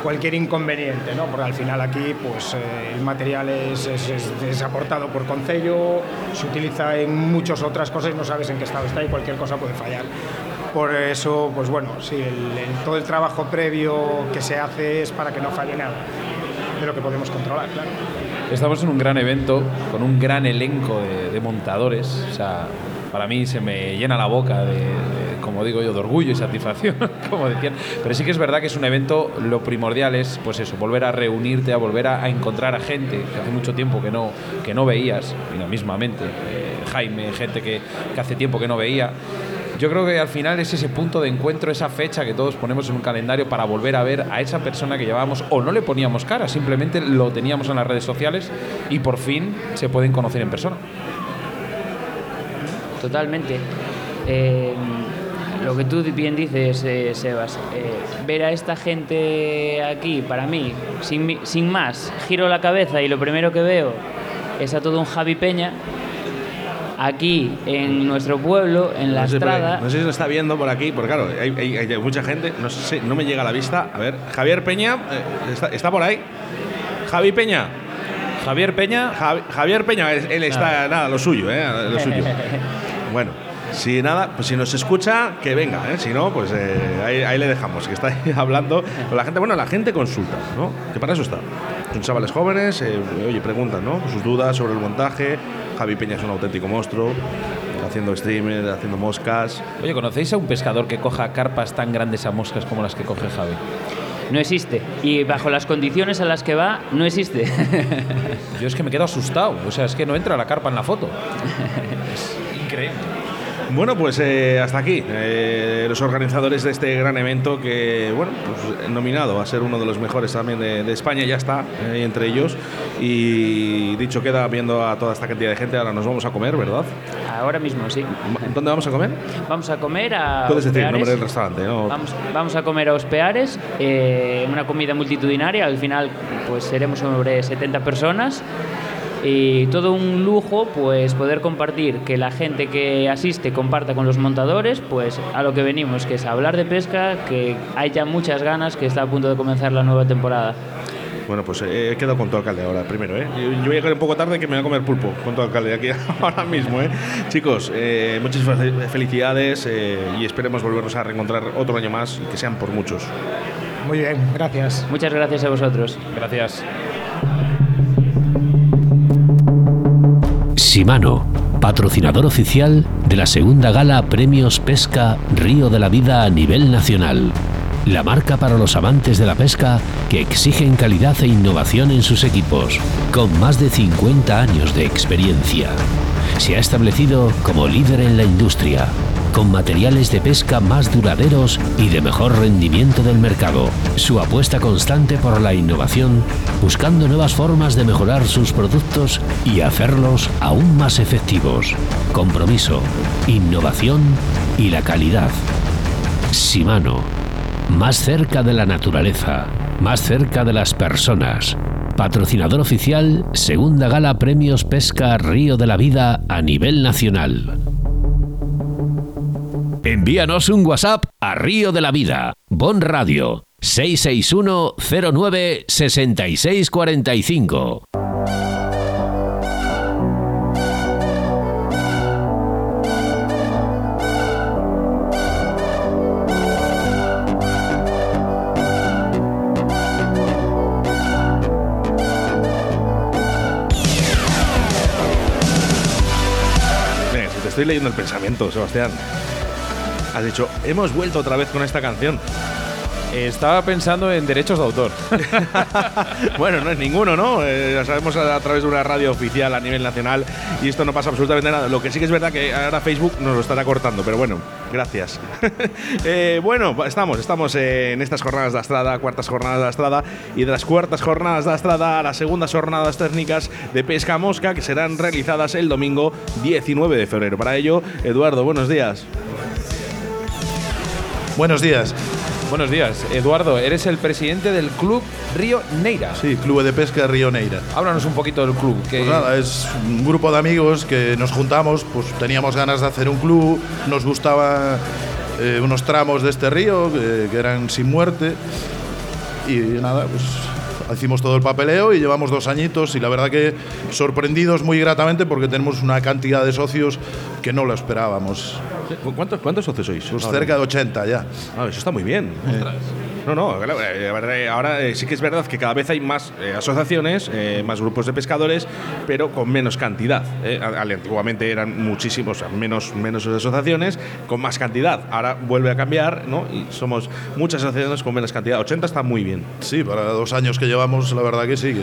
cualquier inconveniente, ¿no? porque al final aquí pues, eh, el material es, es- aportado por Concello, se utiliza en muchas otras cosas y no sabes en qué estado está y cualquier cosa puede fallar. Por eso, pues bueno, sí, todo el trabajo previo que se hace es para que no falle nada de lo que podemos controlar, claro. Estamos en un gran evento con un gran elenco de, montadores. O sea, para mí se me llena la boca de, como digo yo, de orgullo y satisfacción, como decían. Pero sí que es verdad que es un evento, lo primordial es, pues eso, volver a reunirte, a volver a, a encontrar a gente que hace mucho tiempo que no, que no veías, y la mismamente, eh, Jaime, gente que, que hace tiempo que no veía. Yo creo que al final es ese punto de encuentro, esa fecha que todos ponemos en un calendario para volver a ver a esa persona que llevábamos o no le poníamos cara, simplemente lo teníamos en las redes sociales y por fin se pueden conocer en persona. Totalmente. Eh, lo que tú bien dices, eh, Sebas, eh, ver a esta gente aquí, para mí, sin, sin más, giro la cabeza y lo primero que veo es a todo un Javi Peña aquí en nuestro pueblo, en La No sé, Estrada. no sé si lo está viendo por aquí, porque claro, hay, hay- hay mucha gente, no sé, no me llega a la vista. A ver, Javier Peña, eh, está, está por ahí. Javi Peña. Javier Peña. Javi- Javier Peña, él, él está, nada, lo suyo, ¿eh? Lo suyo. Bueno, si nada, pues si nos escucha, que venga, ¿eh? Si no, pues eh, ahí, ahí le dejamos, que está ahí hablando con la gente. Bueno, la gente consulta, ¿no? Que para eso está. Son chavales jóvenes, eh, oye, preguntan, ¿no? Sus dudas sobre el montaje. Javi Peña es un auténtico monstruo, haciendo streaming, haciendo moscas. Oye, ¿conocéis a un pescador que coja carpas tan grandes a moscas como las que coge Javi? No existe. Y bajo las condiciones a las que va, no existe. Yo es que me quedo asustado. O sea, es que no entra la carpa en la foto. Es increíble. Bueno, pues eh, hasta aquí. eh, los organizadores de este gran evento que, bueno, pues nominado a ser uno de los mejores también de, de España, ya está eh, entre ellos. Y dicho queda, viendo a toda esta cantidad de gente, ahora nos vamos a comer, ¿verdad? Ahora mismo sí. ¿Dónde vamos a comer? Vamos a comer a. Puedes decir el nombre del restaurante, ¿no? Vamos, vamos a comer a Ospeares, eh, una comida multitudinaria. Al final, pues seremos sobre 70 personas. Y todo un lujo, pues poder compartir, que la gente que asiste comparta con los montadores, pues a lo que venimos, que es hablar de pesca, que hay ya muchas ganas, que está a punto de comenzar la nueva temporada. Bueno, pues eh, he quedado con tu alcalde ahora, primero, ¿eh? Yo, voy a llegar un poco tarde que me voy a comer pulpo con tu alcalde aquí ahora mismo, ¿eh? Chicos, eh, muchas fe- felicidades eh, y esperemos volvernos a reencontrar otro año más y que sean por muchos. Muy bien, gracias. Muchas gracias a vosotros. Gracias. Shimano, patrocinador oficial de la segunda gala Premios Pesca Río de la Vida a nivel nacional. La marca para los amantes de la pesca que exigen calidad e innovación en sus equipos, con más de 50 años de experiencia. Se ha establecido como líder en la industria, con materiales de pesca más duraderos y de mejor rendimiento del mercado. Su apuesta constante por la innovación, buscando nuevas formas de mejorar sus productos y hacerlos aún más efectivos. Compromiso, innovación y la calidad. Shimano, más cerca de la naturaleza, más cerca de las personas. Patrocinador oficial, segunda gala Premios Pesca Río de la Vida a nivel nacional. Envíanos un WhatsApp a Río de la Vida, Bon Radio, 661 09 6645. Venga, si te estoy leyendo el pensamiento, Sebastián. Has dicho, hemos vuelto otra vez con esta canción. Estaba pensando en derechos de autor. Bueno, no es ninguno, ¿no? Eh, lo sabemos a, a través de una radio oficial a nivel nacional y esto no pasa absolutamente nada. Lo que sí que es verdad que ahora Facebook nos lo estará cortando, pero bueno, gracias. Eh, bueno, estamos, estamos en estas jornadas de Astrada, cuartas jornadas de Astrada y de las cuartas jornadas de Astrada a las segundas jornadas técnicas de pesca mosca que serán realizadas el domingo 19 de febrero. Para ello, Eduardo, buenos días. Buenos días. Buenos días, Eduardo. Eres el presidente del club Río Neira. Sí, Club de Pesca Río Neira. Háblanos un poquito del club. que- Pues nada, es un grupo de amigos que nos juntamos, pues teníamos ganas de hacer un club, nos gustaban eh, unos tramos de este río que, que eran sin muerte y nada, pues hicimos todo el papeleo y llevamos dos añitos y la verdad que sorprendidos muy gratamente porque tenemos una cantidad de socios que no lo esperábamos. ¿Cuántos, cuántos socios sois? Pues cerca de 80 ya. Ah, eso está muy bien. No, no, ahora eh, sí que es verdad que cada vez hay más eh, asociaciones, eh, más grupos de pescadores, pero con menos cantidad. eh. Antiguamente eran muchísimos, o sea, menos, menos asociaciones, con más cantidad. Ahora vuelve a cambiar, ¿no? Y somos muchas asociaciones con menos cantidad. 80 está muy bien. Sí, para dos años que llevamos, la verdad que sí. Que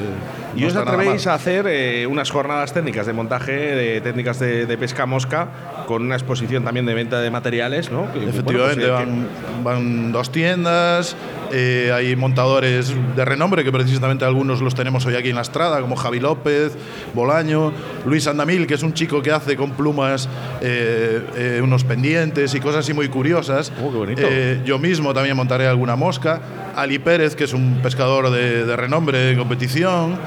¿Y no os está nada atrevéis a hacer eh, unas jornadas técnicas de montaje, de técnicas de, de pesca mosca, con una exposición también de venta de materiales, ¿no? Que, bueno, Efectivamente, pues, eh, van, van dos tiendas, eh, hay montadores de renombre, que precisamente algunos los tenemos hoy aquí en la estrada, como Javi López, Bolaño, Luis Andamil, que es un chico que hace con plumas eh, eh, unos pendientes y cosas así muy curiosas. Oh, qué yo mismo también montaré alguna mosca. Ali Pérez, que es un pescador de, de renombre de competición.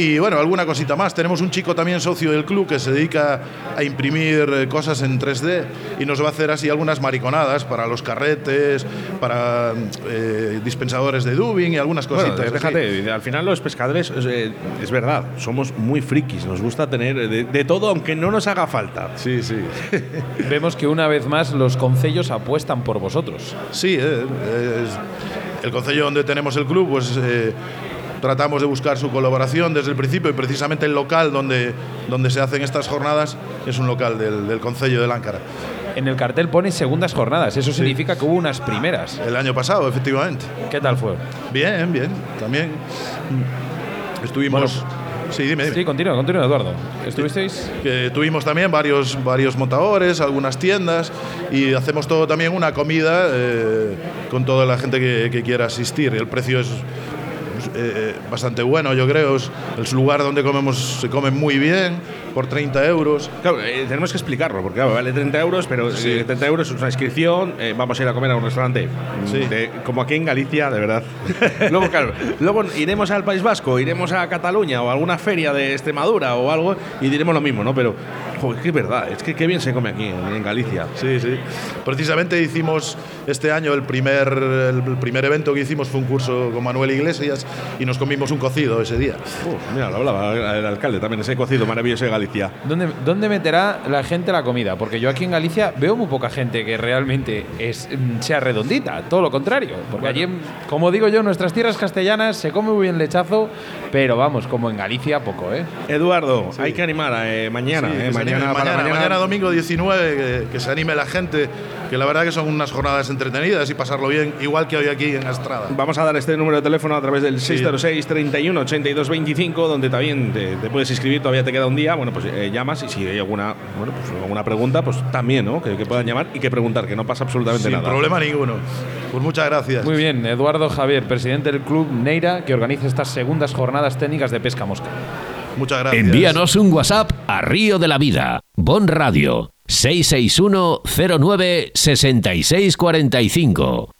Y bueno, alguna cosita más. Tenemos un chico también socio del club que se dedica a imprimir eh, cosas en 3D y nos va a hacer así algunas mariconadas para los carretes, para eh, dispensadores de dubing y algunas Bueno, cositas. así. fíjate, al final los pescadores, es, eh, es verdad, somos muy frikis, nos gusta tener de, de todo, aunque no nos haga falta. Sí, sí. Vemos que una vez más los concellos apuestan por vosotros. Sí, eh, es- el concello donde tenemos el club, pues eh, tratamos de buscar su colaboración desde el principio y precisamente el local donde, donde se hacen estas jornadas es un local del, del concello de Láncara. En el cartel pone segundas jornadas, eso significa que hubo unas primeras. El año pasado, efectivamente. ¿Qué tal fue? Bien, bien, también. Estuvimos... sí, dime, dime. Sí, continúa, continúa, Eduardo. ¿Estuvisteis? que tuvimos también varios, varios montadores, algunas tiendas y hacemos todo también una comida eh, con toda la gente que, que quiera asistir. El precio es eh, bastante bueno, yo creo. Es el lugar donde comemos se come muy bien, por 30 euros. Claro, eh, tenemos que explicarlo, porque claro, vale 30 euros, pero eh, 30 euros es una inscripción, eh, vamos a ir a comer a un restaurante, mm, Sí. de- como aquí en Galicia, de verdad. luego, claro, luego iremos al País Vasco, iremos a Cataluña o a alguna feria de Extremadura o algo y diremos lo mismo, ¿no? Pero, joder, que es verdad, es que qué bien se come aquí en, en Galicia. Sí, sí. Precisamente hicimos este año el primer, el primer evento que hicimos fue un curso con Manuel Iglesias y nos comimos un cocido ese día. Uf, mira, lo hablaba el alcalde también, ese cocido maravilloso de Galicia. ¿Dónde, ¿Dónde meterá la gente la comida? Porque yo aquí en Galicia veo muy poca gente que realmente es, mm, sea redondita, todo lo contrario. Porque allí, como digo yo, en nuestras tierras castellanas se come muy bien lechazo, pero vamos, como en Galicia, poco, ¿eh? Eduardo, hay que animar eh, mañana, Sí, eh, que mañana, para mañana, mañana domingo 19, que, que se anime la gente, que la verdad que son unas jornadas entretenidas y pasarlo bien, igual que hoy aquí en Estrada. Vamos a dar este número de teléfono a través del 606 31 82 25, donde también te, te puedes inscribir, todavía te queda un día. Bueno, pues eh, llamas y si hay alguna, bueno, pues alguna pregunta, pues también, ¿no? Que, que puedan llamar y que preguntar, que no pasa absolutamente Sin nada. problema ninguno. Pues muchas gracias. Muy bien, Eduardo Javier, presidente del club Neira, que organiza estas segundas jornadas técnicas de pesca mosca. Muchas gracias. Envíanos un WhatsApp a Río de la Vida, Bon Radio, 661 09 6645.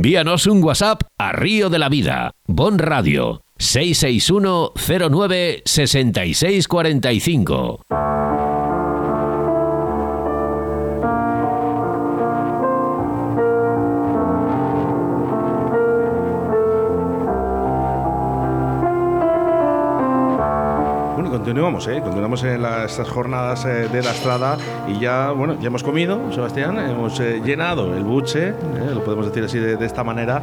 Envíanos un WhatsApp a Río de la Vida, Bon Radio, 661 09 6645. Continuamos, ¿eh? Continuamos en la- estas jornadas eh, de la estrada y ya, bueno, ya hemos comido, Sebastián, hemos eh, llenado el buche, ¿eh? lo podemos decir así de, de esta manera,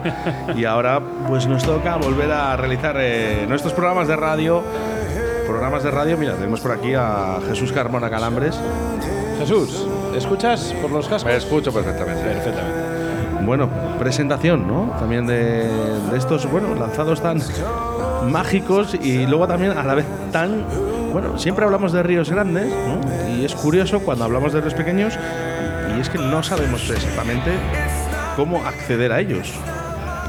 y ahora pues nos toca volver a realizar eh, nuestros programas de radio. Programas de radio, mira, tenemos por aquí a Jesús Carmona Calambres. Jesús, ¿escuchas por los cascos? Me escucho perfectamente. Perfectamente. Bueno, presentación, ¿no? También de, de estos, bueno, lanzados tan mágicos y luego también a la vez tan, bueno, siempre hablamos de ríos grandes, ¿no? Y es curioso cuando hablamos de ríos pequeños y es que no sabemos exactamente cómo acceder a ellos.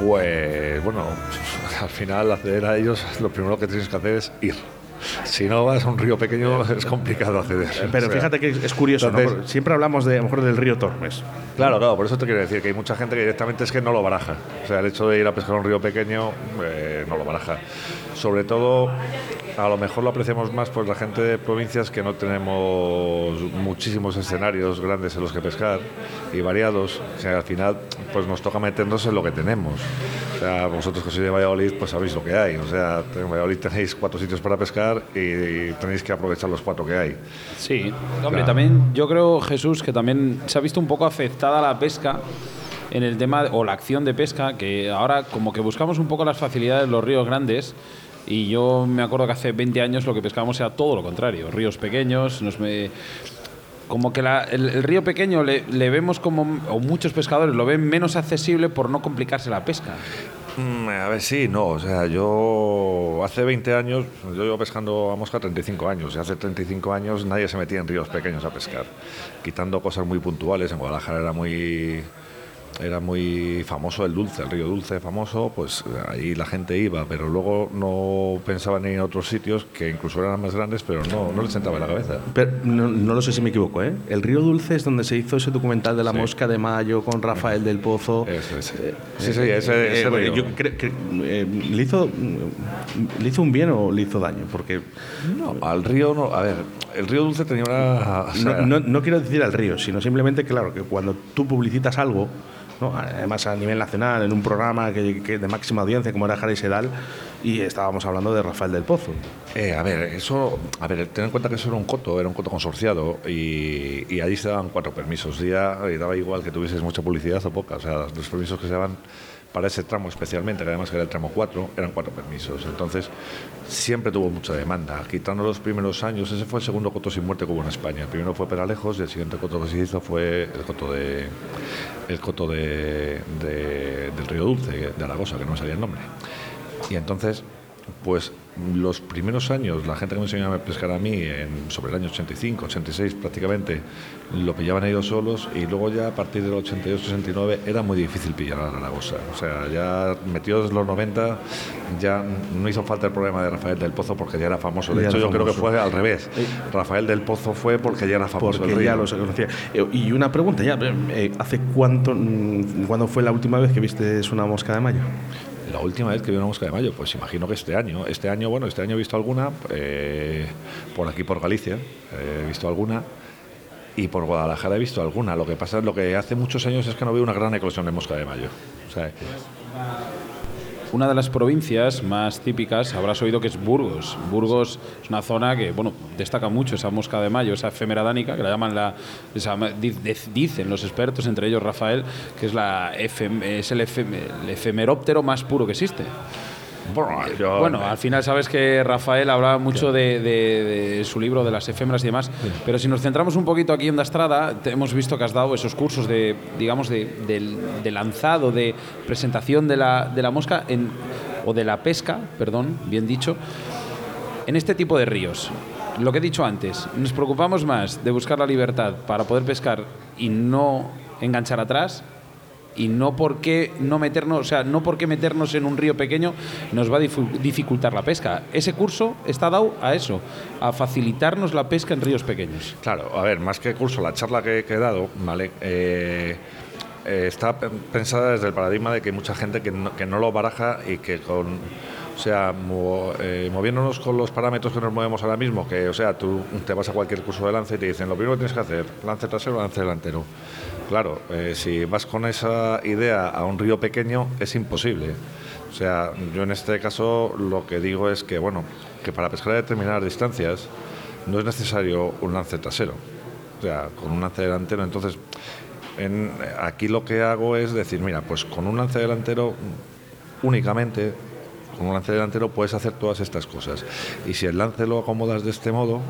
Pues bueno, al final acceder a ellos, lo primero que tienes que hacer es ir. Si no vas a un río pequeño es complicado acceder. Pero O sea, fíjate que es curioso, siempre hablamos de, a lo mejor del río Tormes. Claro, claro, por eso te quiero decir que hay mucha gente que directamente es que no lo baraja. O sea, el hecho de ir a pescar a un río pequeño eh, no lo baraja. Sobre todo, a lo mejor lo apreciamos más pues la gente de provincias que no tenemos muchísimos escenarios grandes en los que pescar y variados. O sea, al final, pues nos toca meternos en lo que tenemos. O sea, vosotros que sois de Valladolid, pues sabéis lo que hay. O sea, en Valladolid tenéis cuatro sitios para pescar y, tenéis que aprovechar los cuatro que hay. Sí, hombre, Claro. también yo creo, Jesús, que también se ha visto un poco afectada la pesca en el tema, o la acción de pesca, que ahora como que buscamos un poco las facilidades de los ríos grandes. Y yo me acuerdo que hace 20 años lo que pescábamos era todo lo contrario, ríos pequeños, nos me, como que la- el, río pequeño le, le vemos como, o muchos pescadores lo ven menos accesible por no complicarse la pesca. Mm, A ver, sí, no. O sea, yo hace 20 años, yo llevo pescando a mosca 35 años. Y hace 35 años nadie se metía en ríos pequeños a pescar. Quitando cosas muy puntuales. En Guadalajara era muy. Era muy famoso el dulce, el río dulce famoso, pues ahí la gente iba, pero luego no pensaban en otros sitios que incluso eran más grandes, pero no, no les sentaba en la cabeza. Pero no, no lo sé si me equivoco, ¿eh? El río Dulce es donde se hizo ese documental de la mosca de mayo con Rafael del Pozo. Eso es. Eh, Sí, sí, ese, eh, río. yo creo que eh, le hizo le hizo un bien o le hizo daño porque No, al río no. A ver, el río dulce tenía una. o sea, no, no- no quiero decir al río, sino simplemente claro que cuando tú publicitas algo, ¿no? además a nivel nacional en un programa que, de máxima audiencia como era Jara y Sedal y estábamos hablando de Rafael del Pozo. Eh, a ver, eso, a ver, ten en cuenta que eso era un coto, era un coto consorciado y, y allí se daban cuatro permisos. Ya y daba igual que tuvieses mucha publicidad o poca. O sea, los permisos que se daban para ese tramo especialmente, que además era el tramo 4, eran cuatro permisos. Entonces, siempre tuvo mucha demanda. Quitando los primeros años, ese fue el segundo coto sin muerte que hubo en España. El primero fue Peralejos y el siguiente coto que se hizo fue el coto de el coto de, de- del Río Dulce, de Aragosa, que no me salía el nombre. Y entonces, pues los primeros años, la gente que me enseñaba a pescar a mí, en, sobre el año 85, 86 prácticamente, lo pillaban ellos solos y luego ya a partir del 88, 89 era muy difícil pillar a la Aragosa. O sea, ya metidos los 90 ya no hizo falta el problema de Rafael del Pozo porque ya era famoso. De Ya hecho, yo creo que fue al revés. Rafael del Pozo fue porque ya era famoso. porque el ya lo se conocía. Eh, Y una pregunta ya, eh, ¿hace cuánto, mm, cuándo fue la última vez que viste una mosca de mayo? La última vez que vi una mosca de mayo, pues imagino que este año. Este año, bueno, este año he visto alguna, eh, por aquí por Galicia, eh, he visto alguna, y por Guadalajara he visto alguna. Lo que pasa, lo que hace muchos años es que no veo una gran eclosión de mosca de mayo. O sea, Una de las provincias más típicas habrás oído que es Burgos. Burgos es una zona que, bueno, destaca mucho esa mosca de mayo, esa efemera dánica, que la llaman la. dicen los expertos, entre ellos Rafael, que es, la efem- es el, efem- el efemeróptero más puro que existe. Bueno, yo- Bueno, al final sabes que Rafael hablaba mucho de, de- de su libro de las efémeras y demás, pero si nos centramos un poquito aquí en Dastrada, te- hemos visto que has dado esos cursos de, digamos, de, lanzado, de presentación de la, mosca, en, o de la pesca, perdón, bien dicho, en este tipo de ríos. Lo que he dicho antes, nos preocupamos más de buscar la libertad para poder pescar y no enganchar atrás y no por qué no meternos, o sea, no por qué meternos en un río pequeño nos va a dificultar la pesca. Ese curso está dado a eso, a facilitarnos la pesca en ríos pequeños. Claro, a ver, más que curso, la charla que, he dado, ¿vale? Eh, eh, está pe- pensada desde el paradigma de que hay mucha gente que no, que no lo baraja y que con, o sea, eh, moviéndonos con los parámetros que nos movemos ahora mismo, que, o sea, tú te vas a cualquier curso de lance y te dicen, lo primero que tienes que hacer, lance trasero, lance delantero. Claro, eh, si vas con esa idea a un río pequeño, es imposible. O sea, yo en este caso lo que digo es que, bueno, que para pescar a determinadas distancias no es necesario un lance trasero. O sea, con un lance delantero, entonces, en- aquí lo que hago es decir, mira, pues con un lance delantero únicamente, con un lance delantero puedes hacer todas estas cosas. Y si el lance lo acomodas de este modo,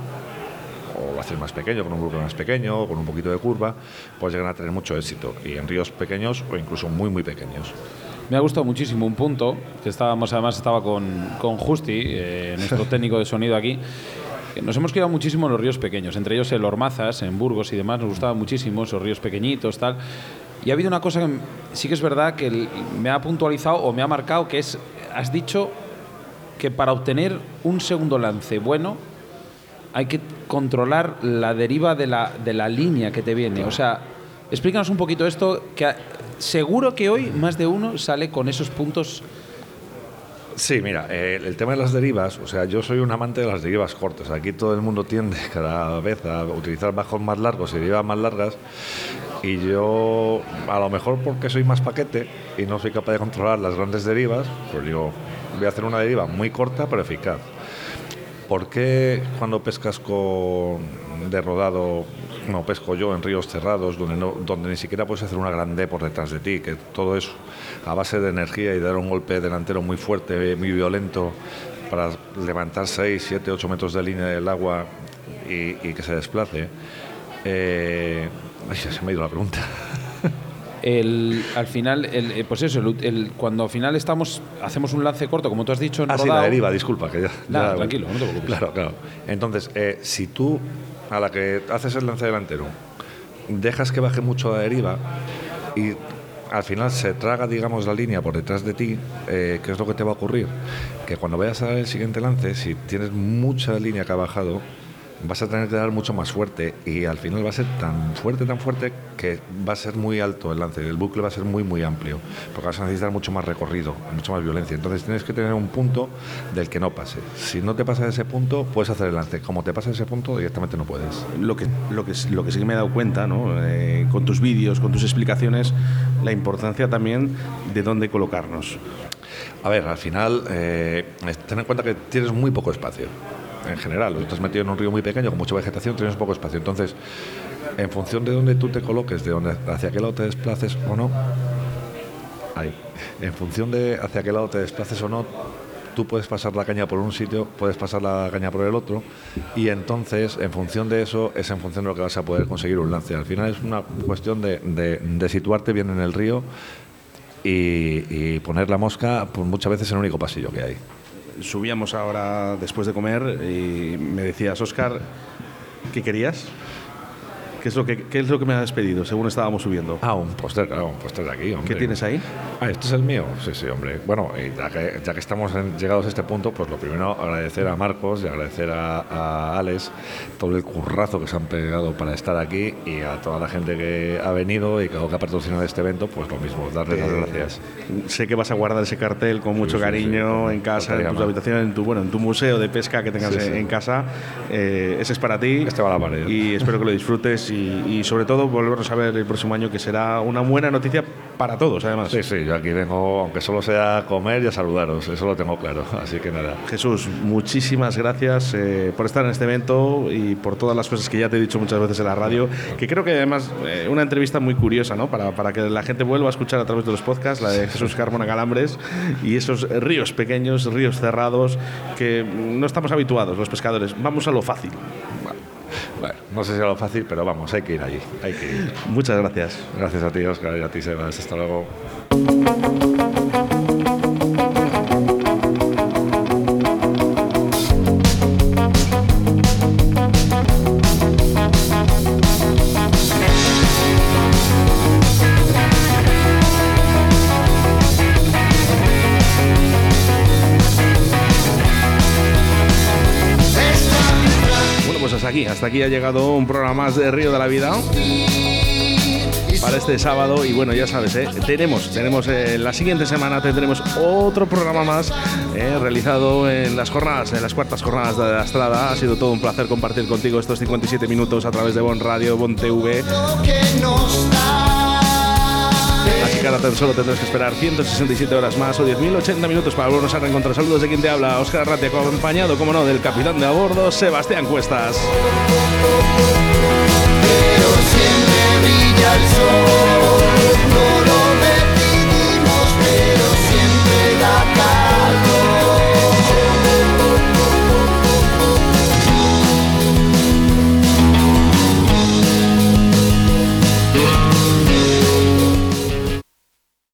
o lo haces más pequeño, con un grupo más pequeño, o con un poquito de curva, puedes llegar a tener mucho éxito. Y en ríos pequeños o incluso muy, muy pequeños. Me ha gustado muchísimo un punto, que estábamos, además estaba con, con Justi, eh, nuestro técnico de sonido aquí. que Nos hemos quedado muchísimo en los ríos pequeños, entre ellos el Ormazas, en Burgos y demás, nos gustaban muchísimo esos ríos pequeñitos, tal. Y ha habido una cosa que sí que es verdad que me ha puntualizado o me ha marcado, que es, has dicho que para obtener un segundo lance bueno, hay que controlar la deriva de la, de la línea que te viene. O sea, explícanos un poquito esto, que seguro que hoy más de uno sale con esos puntos. Sí, mira, eh, el tema de las derivas, o sea, yo soy un amante de las derivas cortas. Aquí todo el mundo tiende cada vez a utilizar bajos más largos y derivas más largas. Y yo, a lo mejor porque soy más paquete y no soy capaz de controlar las grandes derivas, pues digo, voy a hacer una deriva muy corta pero eficaz. ¿Por qué cuando pescas con de rodado, no pesco yo en ríos cerrados, donde, no, donde ni siquiera puedes hacer una grande por detrás de ti, que todo eso a base de energía y dar un golpe delantero muy fuerte, muy violento, para levantar 6, 7, 8 metros de línea del agua y, que se desplace? Eh, ay, se me ha ido la pregunta. El, al final, el, eh, pues eso, el- cuando al final estamos, hacemos un lance corto, como tú has dicho, en Ah, sí, rodado, la deriva, disculpa. Que ya, Nada, ya- tranquilo, no te preocupes. Claro, claro. Entonces, eh, si tú a la que haces el lance delantero dejas que baje mucho la deriva y al final se traga, digamos, la línea por detrás de ti, eh, ¿qué es lo que te va a ocurrir? Que cuando vayas a dar el siguiente lance, si tienes mucha línea que ha bajado, vas a tener que dar mucho más fuerte y al final va a ser tan fuerte, tan fuerte que va a ser muy alto el lance, el bucle va a ser muy, muy amplio, porque vas a necesitar mucho más recorrido, mucha más violencia. Entonces tienes que tener un punto del que no pase. Si no te pasa ese punto, puedes hacer el lance. Como te pasa ese punto, directamente no puedes. Lo que, lo que, lo que sí que me he dado cuenta, ¿no? Eh, con tus vídeos, con tus explicaciones, la importancia también de dónde colocarnos. A ver, al final, eh, ten en cuenta que tienes muy poco espacio. En general, estás metido en un río muy pequeño con mucha vegetación, tienes poco espacio. Entonces, en función de dónde tú te coloques, de dónde, hacia qué lado te desplaces o no, en función de hacia qué lado te desplaces o no, tú puedes pasar la caña por un sitio, puedes pasar la caña por el otro, y entonces, en función de eso, es en función de lo que vas a poder conseguir un lance. Al final es una cuestión de, de- de situarte bien en el río y, y poner la mosca pues, muchas veces en el único pasillo que hay. Subíamos ahora después de comer y me decías, Oscar, ¿qué querías? ¿Qué es lo que, qué es lo que me has pedido según estábamos subiendo? Ah, un póster, claro, un póster de aquí, hombre. ¿Qué tienes ahí? Ah, ¿este es el mío? Sí, sí, hombre. Bueno, y ya que, ya que estamos en- llegados a este punto, pues lo primero agradecer a Marcos y agradecer a, a Alex todo el currazo que se han pegado para estar aquí y a toda la gente que ha venido y que ha patrocinado este evento, pues lo mismo, darles las Eh, gracias. Sé que vas a guardar ese cartel con mucho sí, cariño sí. en casa, en tus habitaciones, en tu, bueno, en tu museo de pesca que tengas en casa. Eh, ese es para ti. Este va a la pared. Y espero que lo disfrutes y, y sobre todo volvernos a ver el próximo año, que será una buena noticia para todos, además. Sí, sí, yo aquí vengo, aunque solo sea a comer y a saludaros, eso lo tengo claro, así que nada. Jesús, muchísimas gracias eh, por estar en este evento y por todas las cosas que ya te he dicho muchas veces en la radio, que creo que además eh, una entrevista muy curiosa, ¿no? Para, para que la gente vuelva a escuchar a través de los podcasts, la de Jesús Carmona Calambres y esos ríos pequeños, ríos cerrados, que no estamos habituados los pescadores. Vamos a lo fácil. Bueno, no sé si es lo fácil, pero vamos, hay que ir allí, hay que ir. Muchas gracias. Gracias a ti, Oscar, y a ti, Sebas. Hasta luego. Hasta aquí, ha llegado un programa más de Río de la Vida. para este sábado. Y bueno, ya sabes, ¿eh? tenemos, tenemos eh, la siguiente semana tendremos otro programa más eh, realizado en las jornadas, en las cuartas jornadas de la Estrada. Ha sido todo un placer compartir contigo estos 57 minutos a través de Bon Radio, Bon TV. Así que ahora tan solo tendrás que esperar 167 horas más o 10.080 minutos para volvernos a reencontrar. Saludos de quien te habla, Oscar Arrate, acompañado, como no, del capitán de a bordo, Sebastián Cuestas.